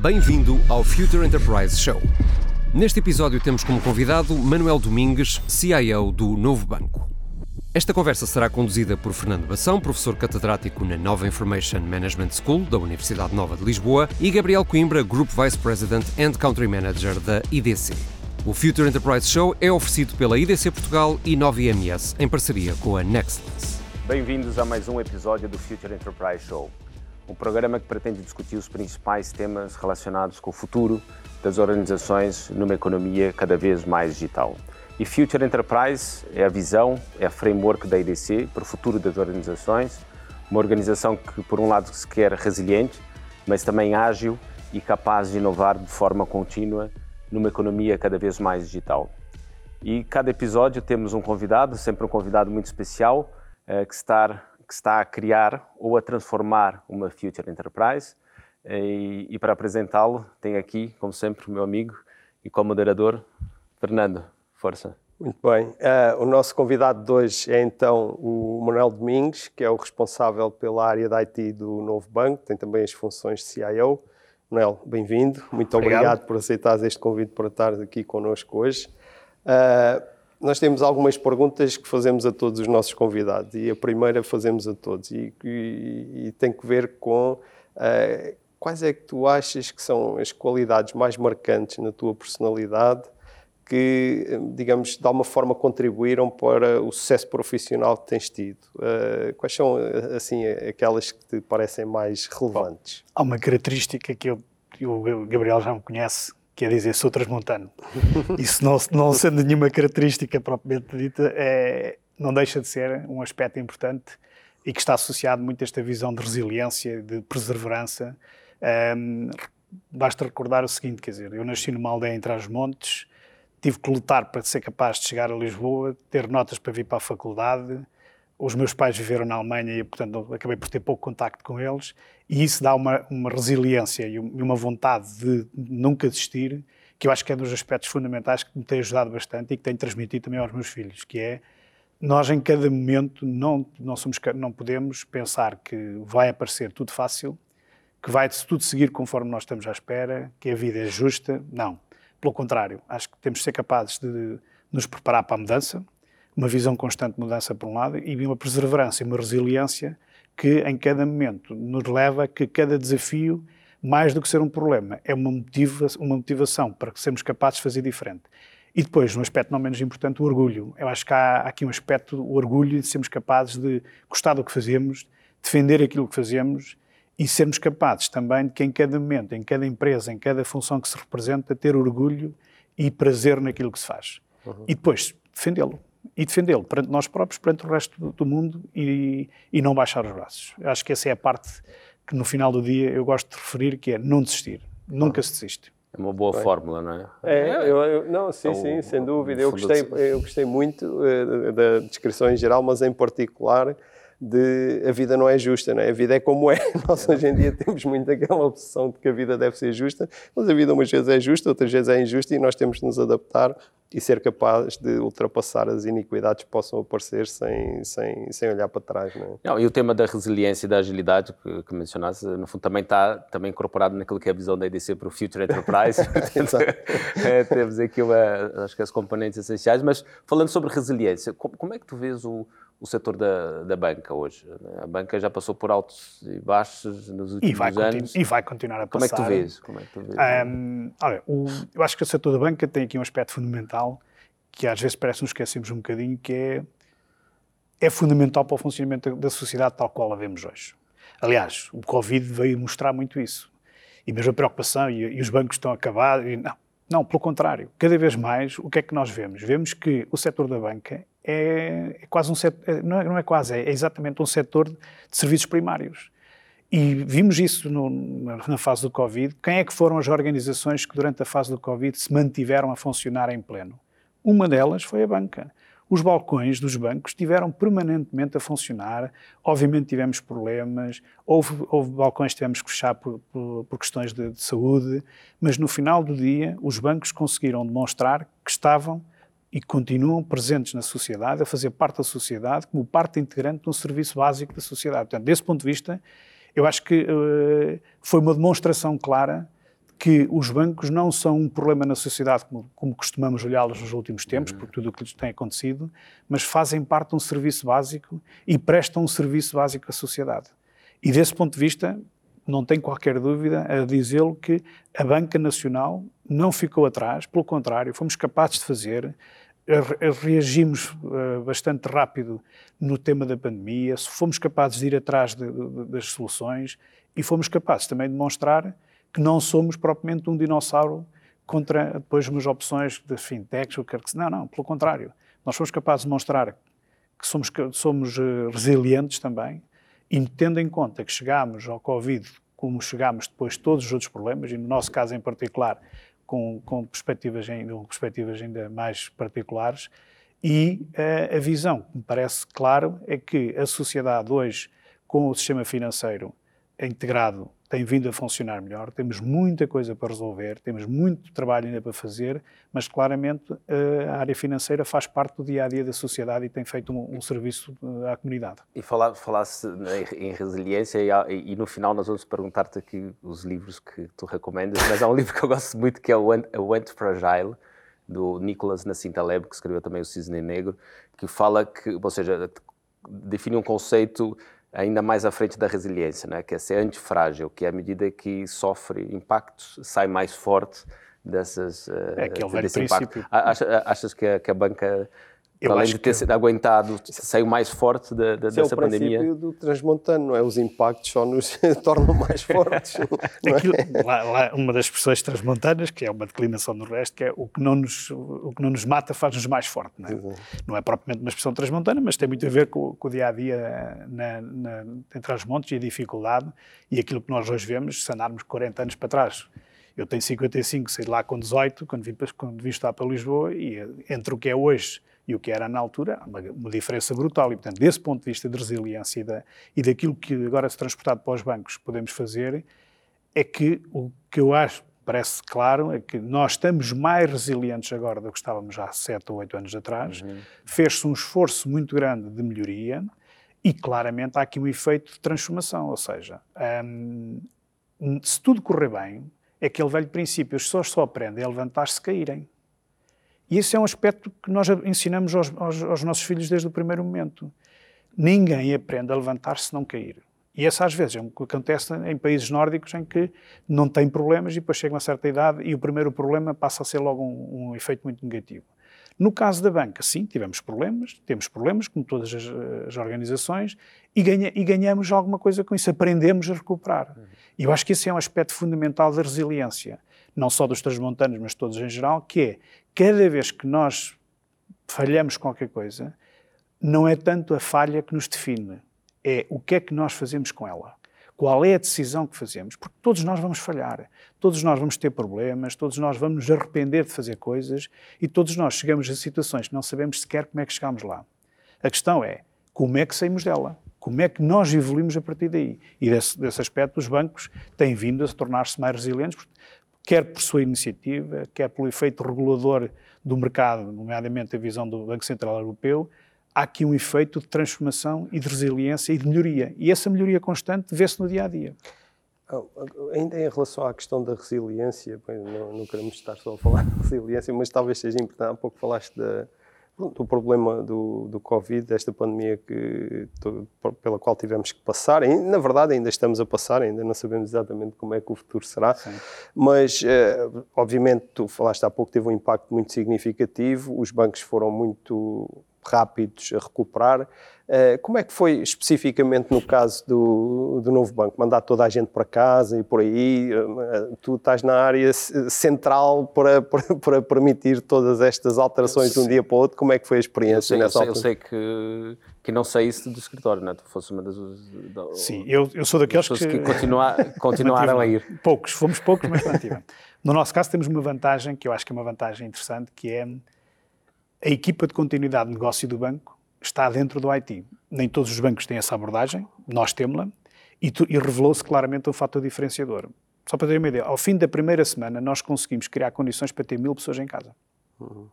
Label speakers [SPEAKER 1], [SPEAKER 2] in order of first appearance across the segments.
[SPEAKER 1] Bem-vindo ao Future Enterprise Show. Neste episódio temos como convidado Manuel Domingues, CIO do Novo Banco. Esta conversa será conduzida por Fernando Bação, professor catedrático na Nova Information Management School da Universidade Nova de Lisboa, e Gabriel Coimbra, Group Vice President and Country Manager da IDC. O Future Enterprise Show é oferecido pela IDC Portugal e Nova IMS em parceria com a Nextless.
[SPEAKER 2] Bem-vindos a mais um episódio do Future Enterprise Show, um programa que pretende discutir os principais temas relacionados com o futuro das organizações numa economia cada vez mais digital. E Future Enterprise é a visão, é a framework da IDC para o futuro das organizações, uma organização que, por um lado, se quer resiliente, mas também ágil e capaz de inovar de forma contínua numa economia cada vez mais digital. E cada episódio temos um convidado, sempre um convidado muito especial, eh, que, está, que está a criar ou a transformar uma Future Enterprise. E, e para apresentá-lo, tenho aqui, como sempre, o meu amigo e co-moderador, Fernando. Força.
[SPEAKER 3] Muito bem. Uh, o nosso convidado de hoje é então o Manuel Domingues, que é o responsável pela área da IT do Novo Banco, tem também as funções de CIO. Manuel, bem-vindo. Muito obrigado. obrigado. por aceitares este convite para estar aqui connosco hoje. Uh, nós temos algumas perguntas que fazemos a todos os nossos convidados e a primeira fazemos a todos e, e, e tem que ver com uh, quais é que tu achas que são as qualidades mais marcantes na tua personalidade que, digamos, de alguma forma contribuíram para o sucesso profissional que tens tido. Uh, quais são, assim, aquelas que te parecem mais relevantes?
[SPEAKER 4] Há uma característica que eu, o Gabriel já me conhece, que é dizer sou transmontano. Isso não, não sendo nenhuma característica propriamente dita, é, não deixa de ser um aspecto importante e que está associado muito a esta visão de resiliência, de perseverança. Um, basta recordar o seguinte, quer dizer, eu nasci numa aldeia entre os montes, tive que lutar para ser capaz de chegar a Lisboa, ter notas para vir para a faculdade. Os meus pais viveram na Alemanha e, portanto, acabei por ter pouco contacto com eles. E isso dá uma, uma resiliência e uma vontade de nunca desistir, que eu acho que é um dos aspectos fundamentais que me tem ajudado bastante e que tenho transmitido também aos meus filhos, que é nós em cada momento não, não, somos, não podemos pensar que vai aparecer tudo fácil, que vai tudo seguir conforme nós estamos à espera, que a vida é justa. Não pelo contrário, acho que temos de ser capazes de nos preparar para a mudança, uma visão constante de mudança por um lado e uma perseverança e uma resiliência que em cada momento nos leva a que cada desafio, mais do que ser um problema, é uma, motiva uma motivação para que sermos capazes de fazer diferente. E depois, um aspecto não menos importante, o orgulho. Eu acho que há, há aqui um aspecto, o orgulho de sermos capazes de gostar do que fazemos, defender aquilo que fazemos e sermos capazes também de que em cada momento, em cada empresa, em cada função que se representa, ter orgulho e prazer naquilo que se faz. Uhum. E depois defendê-lo. E defendê-lo perante nós próprios, perante o resto do mundo e, e não baixar os braços. Eu acho que essa é a parte que no final do dia eu gosto de referir, que é não desistir. Nunca se desiste.
[SPEAKER 2] É uma boa Bem. fórmula, não é?
[SPEAKER 3] É, eu, eu, não, sim, é sim, sem dúvida. Eu gostei, eu gostei muito uh, da descrição em geral, mas em particular de a vida não é justa, não é? A vida é como é. Nós hoje em dia temos muito aquela obsessão de que a vida deve ser justa, mas a vida umas vezes é justa, outras vezes é injusta e nós temos de nos adaptar e ser capazes de ultrapassar as iniquidades que possam aparecer sem, sem, sem olhar para trás. Não, é?
[SPEAKER 2] não, e o tema da resiliência e da agilidade que, que mencionaste, no fundo, também está também incorporado naquilo que é a visão da EDC para o Future Enterprise. é, temos aqui uma, acho que as componentes essenciais, mas falando sobre resiliência, como, como é que tu vês o o setor da, da banca hoje. A banca já passou por altos e baixos nos últimos
[SPEAKER 4] e vai
[SPEAKER 2] anos.
[SPEAKER 4] E vai continuar a
[SPEAKER 2] passar. Como é que tu vês? Como é que tu vês?
[SPEAKER 4] Um, olha, o, eu acho que o setor da banca tem aqui um aspecto fundamental que às vezes parece nos esquecemos um bocadinho, que é, é fundamental para o funcionamento da sociedade tal qual a vemos hoje. Aliás, o Covid veio mostrar muito isso. E mesmo a preocupação, e, e os bancos estão acabados. E, não, não, pelo contrário. Cada vez mais, o que é que nós vemos? Vemos que o setor da banca é, é quase um setor, é, não é, não é quase, é exatamente um setor de serviços primários. E vimos isso no, na fase do Covid. Quem é que foram as organizações que durante a fase do Covid se mantiveram a funcionar em pleno? Uma delas foi a banca. Os balcões dos bancos estiveram permanentemente a funcionar. Obviamente tivemos problemas, houve, houve balcões que tivemos que fechar por, por, por questões de, de, saúde, mas no final do dia os bancos conseguiram demonstrar que estavam e continuam presentes na sociedade, a fazer parte da sociedade, como parte integrante de um serviço básico da sociedade. Portanto, desse ponto de vista, eu acho que uh, foi uma demonstração clara que os bancos não são um problema na sociedade como, como costumamos olhá-los nos últimos tempos, por tudo o que lhes tem acontecido, mas fazem parte de um serviço básico e prestam um serviço básico à sociedade. E desse ponto de vista, não tenho qualquer dúvida a dizê-lo que a Banca Nacional não ficou atrás, pelo contrário, fomos capazes de fazer, reagimos uh, bastante rápido no tema da pandemia, fomos capazes de ir atrás de, de, das soluções e fomos capazes também de demonstrar que não somos propriamente um dinossauro contra depois umas opções de fintechs ou quer que Não, não, pelo contrário. Nós fomos capazes de mostrar que somos, somos uh, resilientes também e tendo em conta que chegámos ao Covid como chegámos depois de todos os outros problemas, e no nosso caso em particular, com, com perspectivas, ainda, perspectivas ainda mais particulares, e uh, a visão que me parece claro é que a sociedade hoje, com o sistema financeiro integrado tem vindo a funcionar melhor, temos muita coisa para resolver, temos muito trabalho ainda para fazer, mas claramente a área financeira faz parte do dia a dia da sociedade e tem feito um, um serviço à comunidade.
[SPEAKER 2] E falar, falasse em resiliência, e, e, no final nós vamos perguntar-te aqui os livros que tu recomendas, mas há um livro que eu gosto muito que é o Anti-Fragile, do Nicolas Nassim Taleb, que escreveu também o Cisne Negro, que fala que, ou seja, define um conceito ainda mais à frente da resiliência, né? que é ser antifrágil, que é à medida que sofre impactos, sai mais forte dessas,
[SPEAKER 4] é aquele uh, desse impacto.
[SPEAKER 2] Achas que a, que a banca eu além de ter sido aguentado, saiu mais forte da, da, dessa pandemia.
[SPEAKER 3] É o princípio do transmontano, não é? Os impactos só nos tornam mais fortes.
[SPEAKER 4] Aquilo, é? lá, lá, uma das expressões transmontanas, que é uma declinação do resto, que é o que não nos, o que não nos mata faz-nos mais forte. Não é? não é propriamente uma expressão transmontana, mas tem muito a ver com, com o dia a dia na, na, entre os montes e a dificuldade e aquilo que nós hoje vemos, se andarmos 40 anos para trás. Eu tenho 55, saí lá com 18, quando vim, quando vim estar para Lisboa, e entre o que é hoje e o que era na altura, uma, uma diferença brutal. E, portanto, desse ponto de vista de resiliência e, da, e daquilo que agora se transportado para os bancos podemos fazer, é que o que eu acho, parece claro, é que nós estamos mais resilientes agora do que estávamos há sete ou oito anos atrás. Uhum. Fez-se um esforço muito grande de melhoria e, claramente, há aqui um efeito de transformação. Ou seja, hum, se tudo correr bem, é aquele velho princípio, as pessoas só aprendem a levantar-se se caírem. E esse é um aspecto que nós ensinamos aos, aos, aos nossos filhos desde o primeiro momento. Ninguém aprende a levantar-se se não cair. E essa às vezes é o que acontece em países nórdicos em que não tem problemas e depois chega uma certa idade e o primeiro problema passa a ser logo um, um efeito muito negativo. No caso da banca, sim, tivemos problemas, temos problemas, como todas as, as organizações, e, ganha, e, ganhamos alguma coisa com isso, aprendemos a recuperar. E eu acho que esse é um aspecto fundamental da resiliência, não só dos transmontanos, mas todos em geral, que é cada vez que nós falhamos qualquer coisa, não é tanto a falha que nos define, é o que é que nós fazemos com ela. Qual é a decisão que fazemos? Porque todos nós vamos falhar, todos nós vamos ter problemas, todos nós vamos nos arrepender de fazer coisas e todos nós chegamos a situações que não sabemos sequer como é que chegamos lá. A questão é como é que saímos dela? Como é que nós evoluímos a partir daí? E desse, desse aspecto, os bancos têm vindo a tornar-se mais resilientes, quer por sua iniciativa, quer pelo efeito regulador do mercado, nomeadamente a visão do Banco Central Europeu, há aqui um efeito de transformação e de resiliência e de melhoria. E essa melhoria constante vê-se no dia a dia.
[SPEAKER 3] Oh, ainda em relação à questão da resiliência, não, não, queremos estar só a falar de resiliência, mas talvez seja importante. Há pouco falaste da, do problema do, do Covid, desta pandemia que, pela qual tivemos que passar. E, na verdade, ainda estamos a passar, ainda não sabemos exatamente como é que o futuro será. Sim. Mas, eh, obviamente, tu falaste há pouco, teve um impacto muito significativo, os bancos foram muito rápidos a recuperar. Uh, como é que foi especificamente no caso do, do novo banco? Mandar toda a gente para casa e por aí? Uh, tu estás na área central para, para, para, permitir todas estas alterações de um dia para o outro. Como é que foi a experiência
[SPEAKER 2] eu sei,
[SPEAKER 3] nessa
[SPEAKER 2] eu sei, altura? Eu sei que, que não saísse do escritório, não é? Tu fosse uma das.
[SPEAKER 4] Da, Sim, eu, eu sou daqueles que.
[SPEAKER 2] que continua, continuaram a ir.
[SPEAKER 4] Poucos, fomos poucos, mas mantivemos. No nosso caso, temos uma vantagem que eu acho que é uma vantagem interessante, que é a equipa de continuidade de negócio do banco está dentro do IT. Nem todos os bancos têm essa abordagem, nós temos-la, e, e revelou-se claramente um fator diferenciador. Só para ter uma ideia, ao fim da primeira semana nós conseguimos criar condições para ter mil pessoas em casa. Uhum.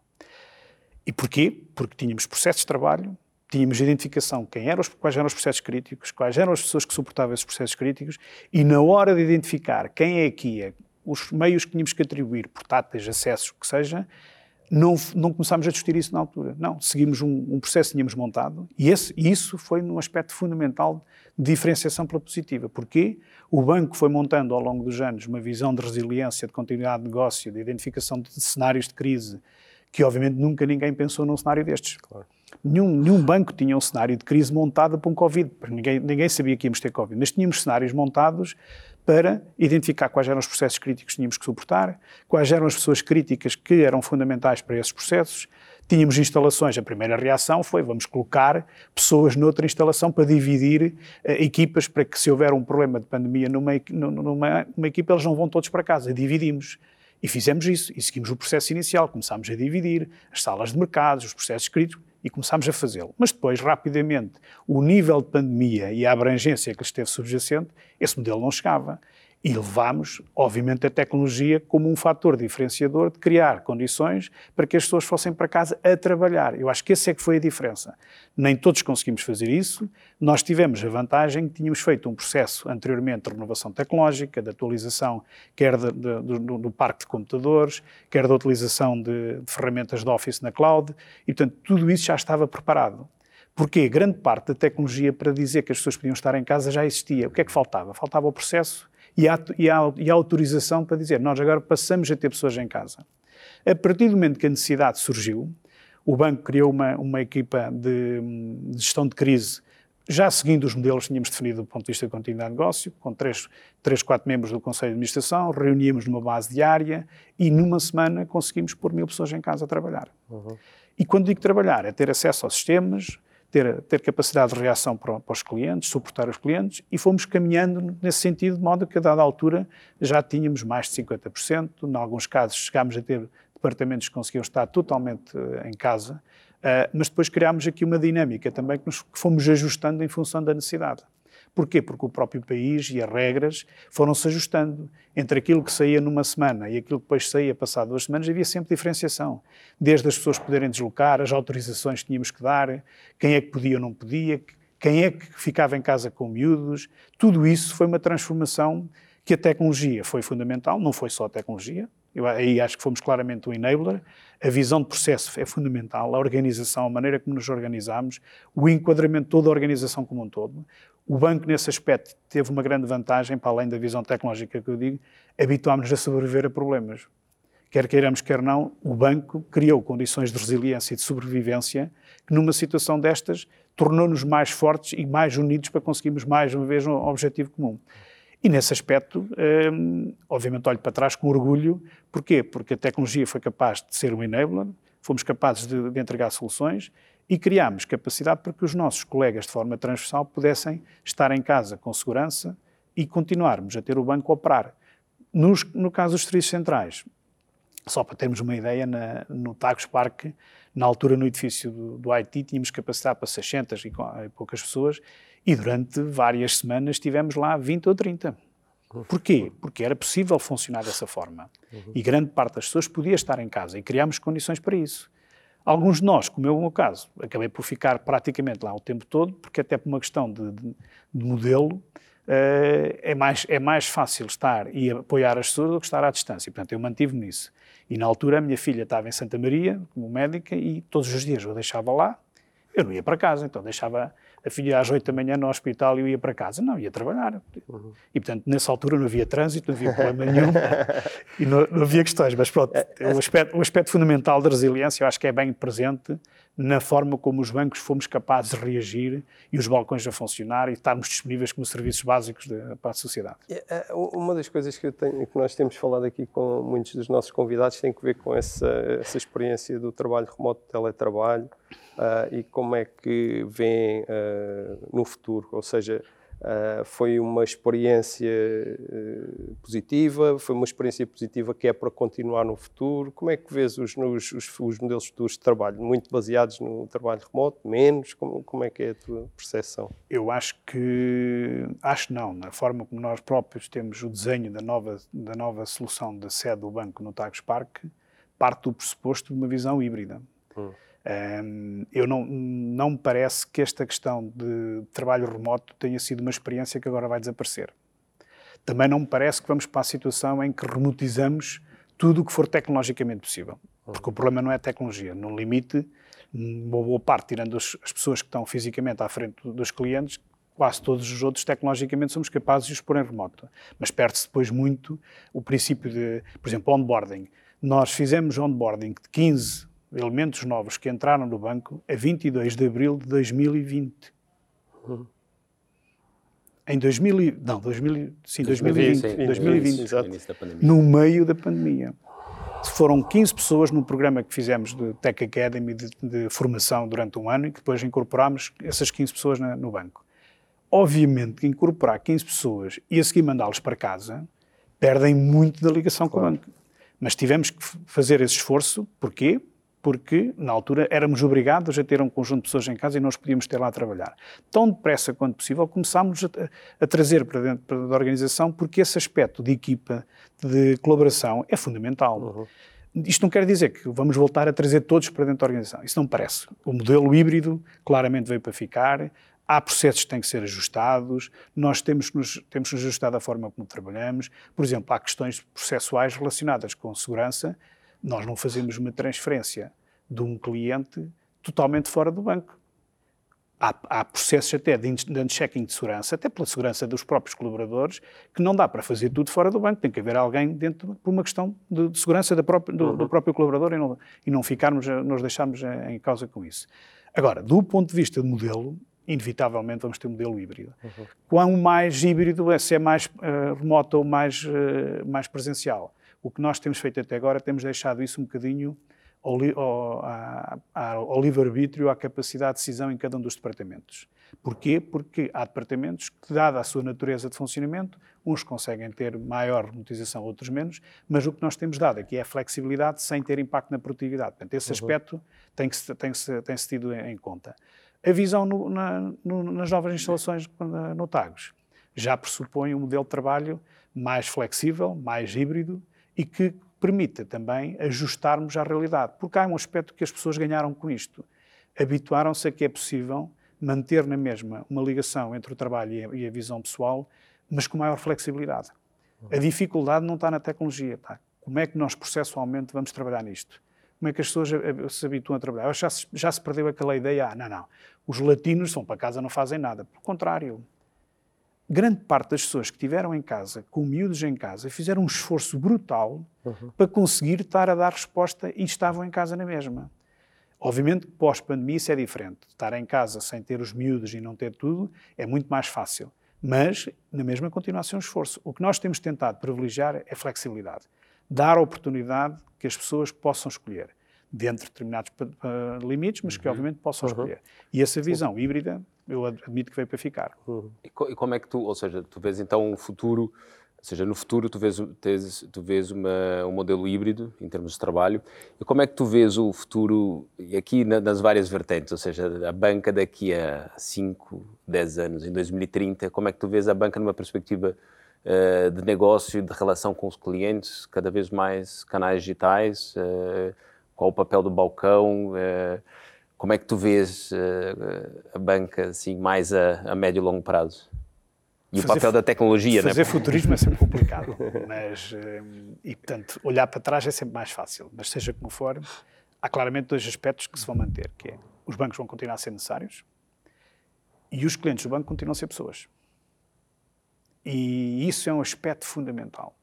[SPEAKER 4] E porquê? Porque tínhamos processos de trabalho, tínhamos identificação quem eram os, quais eram os processos críticos, quais eram as pessoas que suportavam esses processos críticos, e na hora de identificar quem é que ia os meios que tínhamos que atribuir, portáteis, acessos, que seja, não, não começámos a discutir isso na altura. Não, seguimos um, um processo que tínhamos montado e, esse, isso foi um aspecto fundamental de diferenciação pela positiva. Porquê? O banco foi montando ao longo dos anos uma visão de resiliência, de continuidade de negócio, de identificação de cenários de crise, que obviamente nunca ninguém pensou num cenário destes. Claro. Nenhum, nenhum, banco tinha um cenário de crise montado para um Covid, ninguém, ninguém sabia que íamos ter Covid, mas tínhamos cenários montados para identificar quais eram os processos críticos que tínhamos que suportar, quais eram as pessoas críticas que eram fundamentais para esses processos. Tínhamos instalações, a primeira reação foi vamos colocar pessoas noutra instalação para dividir uh, equipas para que se houver um problema de pandemia numa, numa, numa equipa, eles não vão todos para casa, dividimos. E fizemos isso, e seguimos o processo inicial, começámos a dividir as salas de mercados, os processos críticos, e começámos a fazê-lo. Mas depois, rapidamente, o nível de pandemia e a abrangência que esteve subjacente, esse modelo não chegava e levámos, obviamente, a tecnologia como um fator diferenciador de criar condições para que as pessoas fossem para casa a trabalhar. Eu acho que essa é que foi a diferença. Nem todos conseguimos fazer isso. Nós tivemos a vantagem que tínhamos feito um processo anteriormente de renovação tecnológica, de atualização, quer de, de, do, do, parque de computadores, quer da utilização de, de ferramentas de Office na cloud, e, portanto, tudo isso já estava preparado. Porque grande parte da tecnologia para dizer que as pessoas podiam estar em casa já existia. O que é que faltava? Faltava o processo e a, e, a, e a autorização para dizer nós agora passamos a ter pessoas em casa. A partir do momento que a necessidade surgiu, o banco criou uma, uma equipa de, de gestão de crise já seguindo os modelos que tínhamos definido do ponto de vista de continuidade de negócio, com três, três, quatro membros do Conselho de Administração, reuníamos numa base diária e numa semana conseguimos pôr mil pessoas em casa a trabalhar. Uhum. E quando digo trabalhar, é ter acesso aos sistemas, ter, ter capacidade de reação para, para, os clientes, suportar os clientes, e fomos caminhando nesse sentido, de modo que a dada altura já tínhamos mais de 50%, em alguns casos chegámos a ter departamentos que conseguiam estar totalmente uh, em casa, uh, mas depois criámos aqui uma dinâmica também que, nos, que fomos ajustando em função da necessidade. Porquê? Porque o próprio país e as regras foram-se ajustando. Entre aquilo que saía numa semana e aquilo que depois saía passado duas semanas, havia sempre diferenciação. Desde as pessoas poderem deslocar, as autorizações que tínhamos que dar, quem é que podia ou não podia, quem é que ficava em casa com miúdos. Tudo isso foi uma transformação que a tecnologia foi fundamental, não foi só a tecnologia, eu aí acho que fomos claramente o enabler. A visão de processo é fundamental, a organização, a maneira como nos organizamos, o enquadramento toda a organização como um todo. O banco, nesse aspecto, teve uma grande vantagem, para além da visão tecnológica que eu digo, habituámos-nos a sobreviver a problemas. Quer queiramos, quer não, o banco criou condições de resiliência e de sobrevivência que, numa situação destas, tornou-nos mais fortes e mais unidos para conseguirmos, mais uma vez, um objetivo comum. E nesse aspecto, hum, obviamente, olho para trás com orgulho. Porquê? Porque a tecnologia foi capaz de ser um enabler, fomos capazes de, de entregar soluções e criámos capacidade para que os nossos colegas, de forma transversal, pudessem estar em casa com segurança e continuarmos a ter o banco a operar. Nos, no caso dos serviços centrais, só para termos uma ideia, na, no Tagus Park, na altura no edifício do, do IT, tínhamos capacidade para 600 e, e poucas pessoas e durante várias semanas tivemos lá 20 ou 30. Porquê? Porque era possível funcionar dessa forma. E grande parte das pessoas podia estar em casa e criámos condições para isso. Alguns de nós, como é o meu caso, acabei por ficar praticamente lá o tempo todo, porque até por uma questão de, de, de modelo, Uh, é, mais, é mais fácil estar e apoiar as pessoas do que estar à distância. Portanto, eu mantive-me nisso. E na altura a minha filha estava em Santa Maria, como médica, e todos os dias eu deixava lá, eu não ia para casa, então deixava a filha às 8 da manhã no hospital e eu ia para casa. Não, ia trabalhar. Uhum. E, portanto, nessa altura não havia trânsito, não havia problema nenhum e não, não, havia questões. Mas, pronto, é, é o aspecto, o aspecto fundamental da resiliência eu acho que é bem presente na forma como os bancos fomos capazes de reagir e os balcões a funcionar e estarmos disponíveis como serviços básicos de, para a sociedade.
[SPEAKER 3] É, uma das coisas que, tenho, que, nós temos falado aqui com muitos dos nossos convidados tem que ver com essa, essa experiência do trabalho remoto, teletrabalho e como é que vem uh, no futuro, ou seja, Uh, foi uma experiência positiva, foi uma experiência positiva que é para continuar no futuro. Como é que vês os, os, os, os modelos futuros de trabalho? Muito baseados no trabalho remoto? Menos? Como, como é que é a tua percepção?
[SPEAKER 4] Eu acho que, acho não, na forma como nós próprios temos o desenho da nova, da nova solução da sede do banco no Tagus Park, parte do pressuposto de uma visão híbrida. Hum. Eu não, não me parece que esta questão de trabalho remoto tenha sido uma experiência que agora vai desaparecer. também não me parece que vamos para a situação em que remotizamos tudo o que for tecnologicamente possível. Porque o problema não é a tecnologia. No limite, uma boa parte, tirando as, pessoas que estão fisicamente à frente dos clientes, quase todos os outros tecnologicamente somos capazes de os pôr em remoto. Mas perde-se depois muito o princípio de, por exemplo, onboarding. Nós fizemos onboarding de 15 elementos novos que entraram no banco a 22 de abril de 2020. Uhum. Em 2000, não, 2000, sim, 2020, 2020, 2020 no meio da pandemia. Foram 15 pessoas no programa que fizemos de Tech Academy de, de formação durante um ano e que depois incorporámos essas 15 pessoas na, no banco. Obviamente que incorporar 15 pessoas e a seguir mandá-los para casa perdem muito da ligação claro. com o banco. Mas tivemos que fazer esse esforço, porquê? Porque na altura éramos obrigados a ter um conjunto de pessoas em casa e nós podíamos ter lá a trabalhar. Tão depressa quanto possível começámos a, a trazer para dentro da organização, porque esse aspecto de equipa, de colaboração, é fundamental. Uhum. Isto não quer dizer que vamos voltar a trazer todos para dentro da organização. Isso não parece. O modelo híbrido claramente veio para ficar. Há processos que têm que ser ajustados, nós temos que nos, temos que nos ajustar da forma como trabalhamos. Por exemplo, há questões processuais relacionadas com segurança nós não fazemos uma transferência de um cliente totalmente fora do banco. Há, há processos até de unchecking de segurança, até pela segurança dos próprios colaboradores, que não dá para fazer tudo fora do banco. Tem que haver alguém dentro por uma questão de, de segurança própria, do, uhum. do, próprio colaborador e não, e não ficarmos, nos deixarmos em causa com isso. Agora, do ponto de vista de modelo, inevitavelmente vamos ter um modelo híbrido. Uhum. Quão mais híbrido é, se é mais uh, remoto ou mais, uh, mais presencial. O que nós temos feito até agora, temos deixado isso um bocadinho ao, ao, ao livre-arbítrio, à capacidade de decisão em cada um dos departamentos. Porquê? Porque há departamentos que, dada a sua natureza de funcionamento, uns conseguem ter maior remotização, outros menos, mas o que nós temos dado aqui é a flexibilidade sem ter impacto na produtividade. Portanto, esse uhum. aspecto tem que, tem, -se, tem -se tido em conta. A visão no, na, no, nas novas instalações no TAGOS já pressupõe um modelo de trabalho mais flexível, mais híbrido, e que permita também ajustarmos à realidade. Porque há um aspecto que as pessoas ganharam com isto. Habituaram-se a que é possível manter na mesma uma ligação entre o trabalho e a, visão pessoal, mas com maior flexibilidade. A dificuldade não está na tecnologia. Tá? Como é que nós processualmente vamos trabalhar nisto? Como é que as pessoas se habituam a trabalhar? Já se, já se perdeu aquela ideia, ah, não, não, os latinos vão para casa não fazem nada. Pelo contrário, grande parte das pessoas que estiveram em casa, com miúdos em casa, fizeram um esforço brutal uhum. para conseguir estar a dar resposta e estavam em casa na mesma. Obviamente, pós-pandemia, isso é diferente. Estar em casa sem ter os miúdos e não ter tudo é muito mais fácil. Mas, na mesma, continua a ser um esforço. O que nós temos tentado privilegiar é flexibilidade. Dar a oportunidade que as pessoas possam escolher dentro de determinados uh, limites, mas que uhum. obviamente possam uhum. escolher. E essa visão híbrida, eu admito que veio para ficar.
[SPEAKER 2] Uhum. E, como é que tu, ou seja, tu vês então um futuro, ou seja, no futuro tu vês, tens, tu vês uma, um modelo híbrido em termos de trabalho, e como é que tu vês o futuro, e aqui na, nas várias vertentes, ou seja, a banca daqui a 5, 10 anos, em 2030, como é que tu vês a banca numa perspectiva uh, de negócio, de relação com os clientes, cada vez mais canais digitais, uh, qual o papel do balcão? Uh, como é que tu vês uh, a banca assim, mais a, a, médio e longo prazo? E fazer, o papel da tecnologia,
[SPEAKER 4] Fazer né? futurismo é sempre complicado, mas, uh, e portanto, olhar para trás é sempre mais fácil. Mas seja como for, há claramente dois aspectos que se vão manter, que é, os bancos vão continuar a ser necessários e os clientes do banco continuam a ser pessoas. E isso é um aspecto fundamental.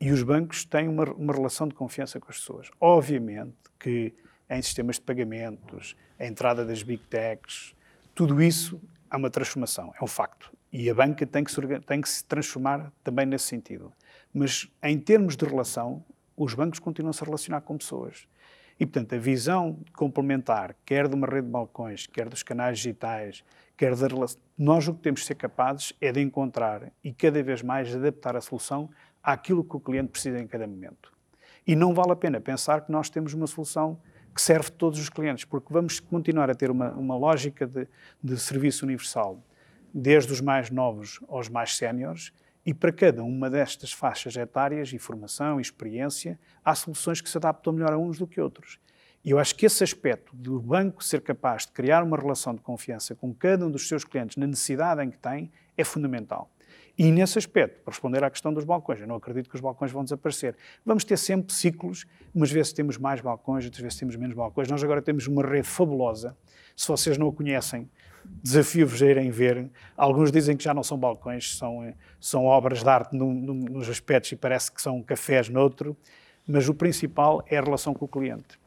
[SPEAKER 4] E os bancos têm uma, uma relação de confiança com as pessoas. Obviamente que em sistemas de pagamentos, a entrada das big techs, tudo isso há uma transformação, é um facto. E a banca tem que, se, tem que se transformar também nesse sentido. Mas em termos de relação, os bancos continuam -se a relacionar com pessoas. E, portanto, a visão complementar, quer de uma rede de balcões, quer dos canais digitais, quer da relação. Nós o que temos de ser capazes é de encontrar e cada vez mais adaptar a solução àquilo que o cliente precisa em cada momento. E não vale a pena pensar que nós temos uma solução que serve todos os clientes, porque vamos continuar a ter uma, uma lógica de, de serviço universal, desde os mais novos aos mais séniores, e para cada uma destas faixas etárias, e formação, e experiência, há soluções que se adaptam melhor a uns do que outros. E eu acho que esse aspecto do banco ser capaz de criar uma relação de confiança com cada um dos seus clientes na necessidade em que tem é fundamental. E nesse aspecto, para responder à questão dos balcões, eu não acredito que os balcões vão desaparecer. Vamos ter sempre ciclos, umas vezes temos mais balcões, outras vezes temos menos balcões. Nós agora temos uma rede fabulosa. Se vocês não a conhecem, desafio-vos a irem ver. Alguns dizem que já não são balcões, são, são obras de arte num, num, nos aspectos e parece que são cafés noutro, mas o principal é a relação com o cliente.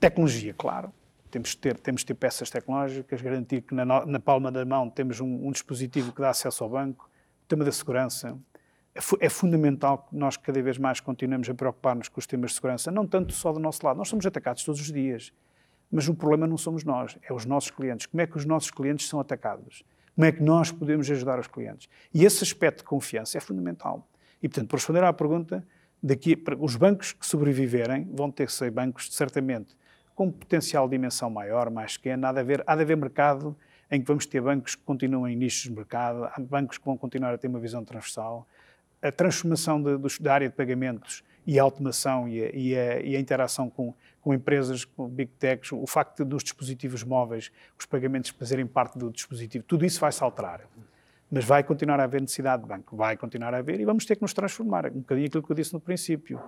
[SPEAKER 4] Tecnologia, claro. Temos de ter, temos ter peças tecnológicas, garantir que na, na palma da mão temos um, um, dispositivo que dá acesso ao banco. O tema da segurança. É, é fundamental que nós cada vez mais continuemos a preocupar-nos com os temas de segurança, não tanto só do nosso lado. Nós somos atacados todos os dias. Mas o problema não somos nós, é os nossos clientes. Como é que os nossos clientes são atacados? Como é que nós podemos ajudar os clientes? E esse aspecto de confiança é fundamental. E, portanto, para responder à pergunta, daqui, os bancos que sobreviverem vão ter que ser bancos, certamente, com potencial de dimensão maior, mais pequena. Há de haver, há de haver mercado em que vamos ter bancos que continuam em nichos de mercado, bancos que vão continuar a ter uma visão transversal. A transformação de, da área de pagamentos e a automação e a, e a, e a interação com, com empresas, com big techs, o facto dos dispositivos móveis, os pagamentos fazerem parte do dispositivo, tudo isso vai se alterar. Mas vai continuar a haver necessidade de banco, vai continuar a haver e vamos ter que nos transformar. Um bocadinho aquilo que eu disse no princípio.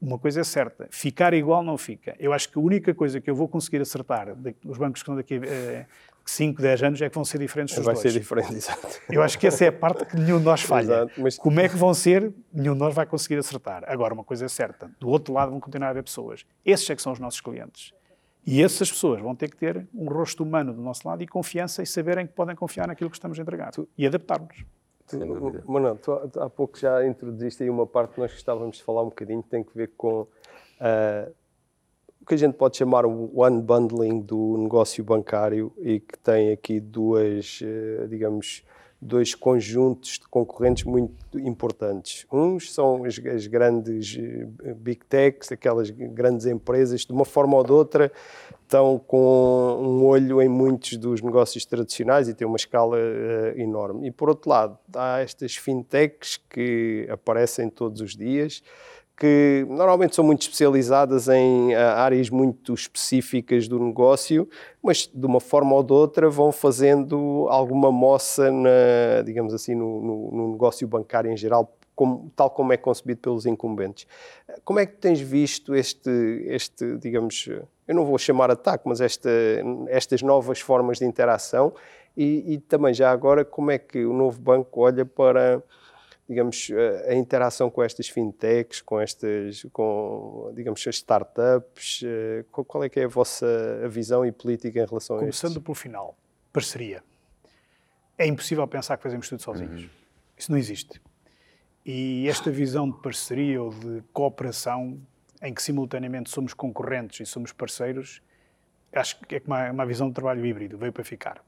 [SPEAKER 4] Uma coisa é certa, ficar igual não fica. Eu acho que a única coisa que eu vou conseguir acertar, os bancos que estão daqui eh, 5, 10 anos é que vão ser diferentes dos
[SPEAKER 3] Vai
[SPEAKER 4] dois.
[SPEAKER 3] ser diferente, exato.
[SPEAKER 4] Eu acho que essa é a parte que nenhum de nós falha. Exato, mas... Como é que vão ser, nenhum de nós vai conseguir acertar. Agora, uma coisa é certa, do outro lado vão continuar a haver pessoas. Esses é que são os nossos clientes. E essas pessoas vão ter que ter um rosto humano do nosso lado e confiança e saberem que podem confiar naquilo que estamos a entregar e adaptar-nos.
[SPEAKER 3] Manuel, tu há pouco já introduziste aí uma parte que nós gostávamos de falar um bocadinho, que tem que ver com uh, que a gente pode chamar o unbundling do negócio bancário e que tem aqui duas, eh, digamos, dois conjuntos de concorrentes muito importantes. Uns são as, as, grandes eh, big techs, aquelas grandes empresas, de uma forma ou de outra, estão com um olho em muitos dos negócios tradicionais e têm uma escala uh, enorme. E por outro lado, há estas fintechs que aparecem todos os dias que normalmente são muito especializadas em uh, áreas muito específicas do negócio, mas de uma forma ou de outra vão fazendo alguma moça, na, digamos assim, no, no, no negócio bancário em geral, como, tal como é concebido pelos incumbentes. Como é que tens visto este, este digamos, eu não vou chamar ataque, mas esta, estas novas formas de interação e, e também já agora como é que o novo banco olha para digamos, a interação com estas fintechs, com estas, com, digamos, as startups, eh, qual é que é a vossa visão e política em relação
[SPEAKER 4] Começando
[SPEAKER 3] a
[SPEAKER 4] Começando pelo final, parceria. É impossível pensar que fazemos tudo sozinhos. Uhum. Isso não existe. E esta visão de parceria ou de cooperação, em que simultaneamente somos concorrentes e somos parceiros, acho que é uma, uma visão de trabalho híbrido, veio para ficar.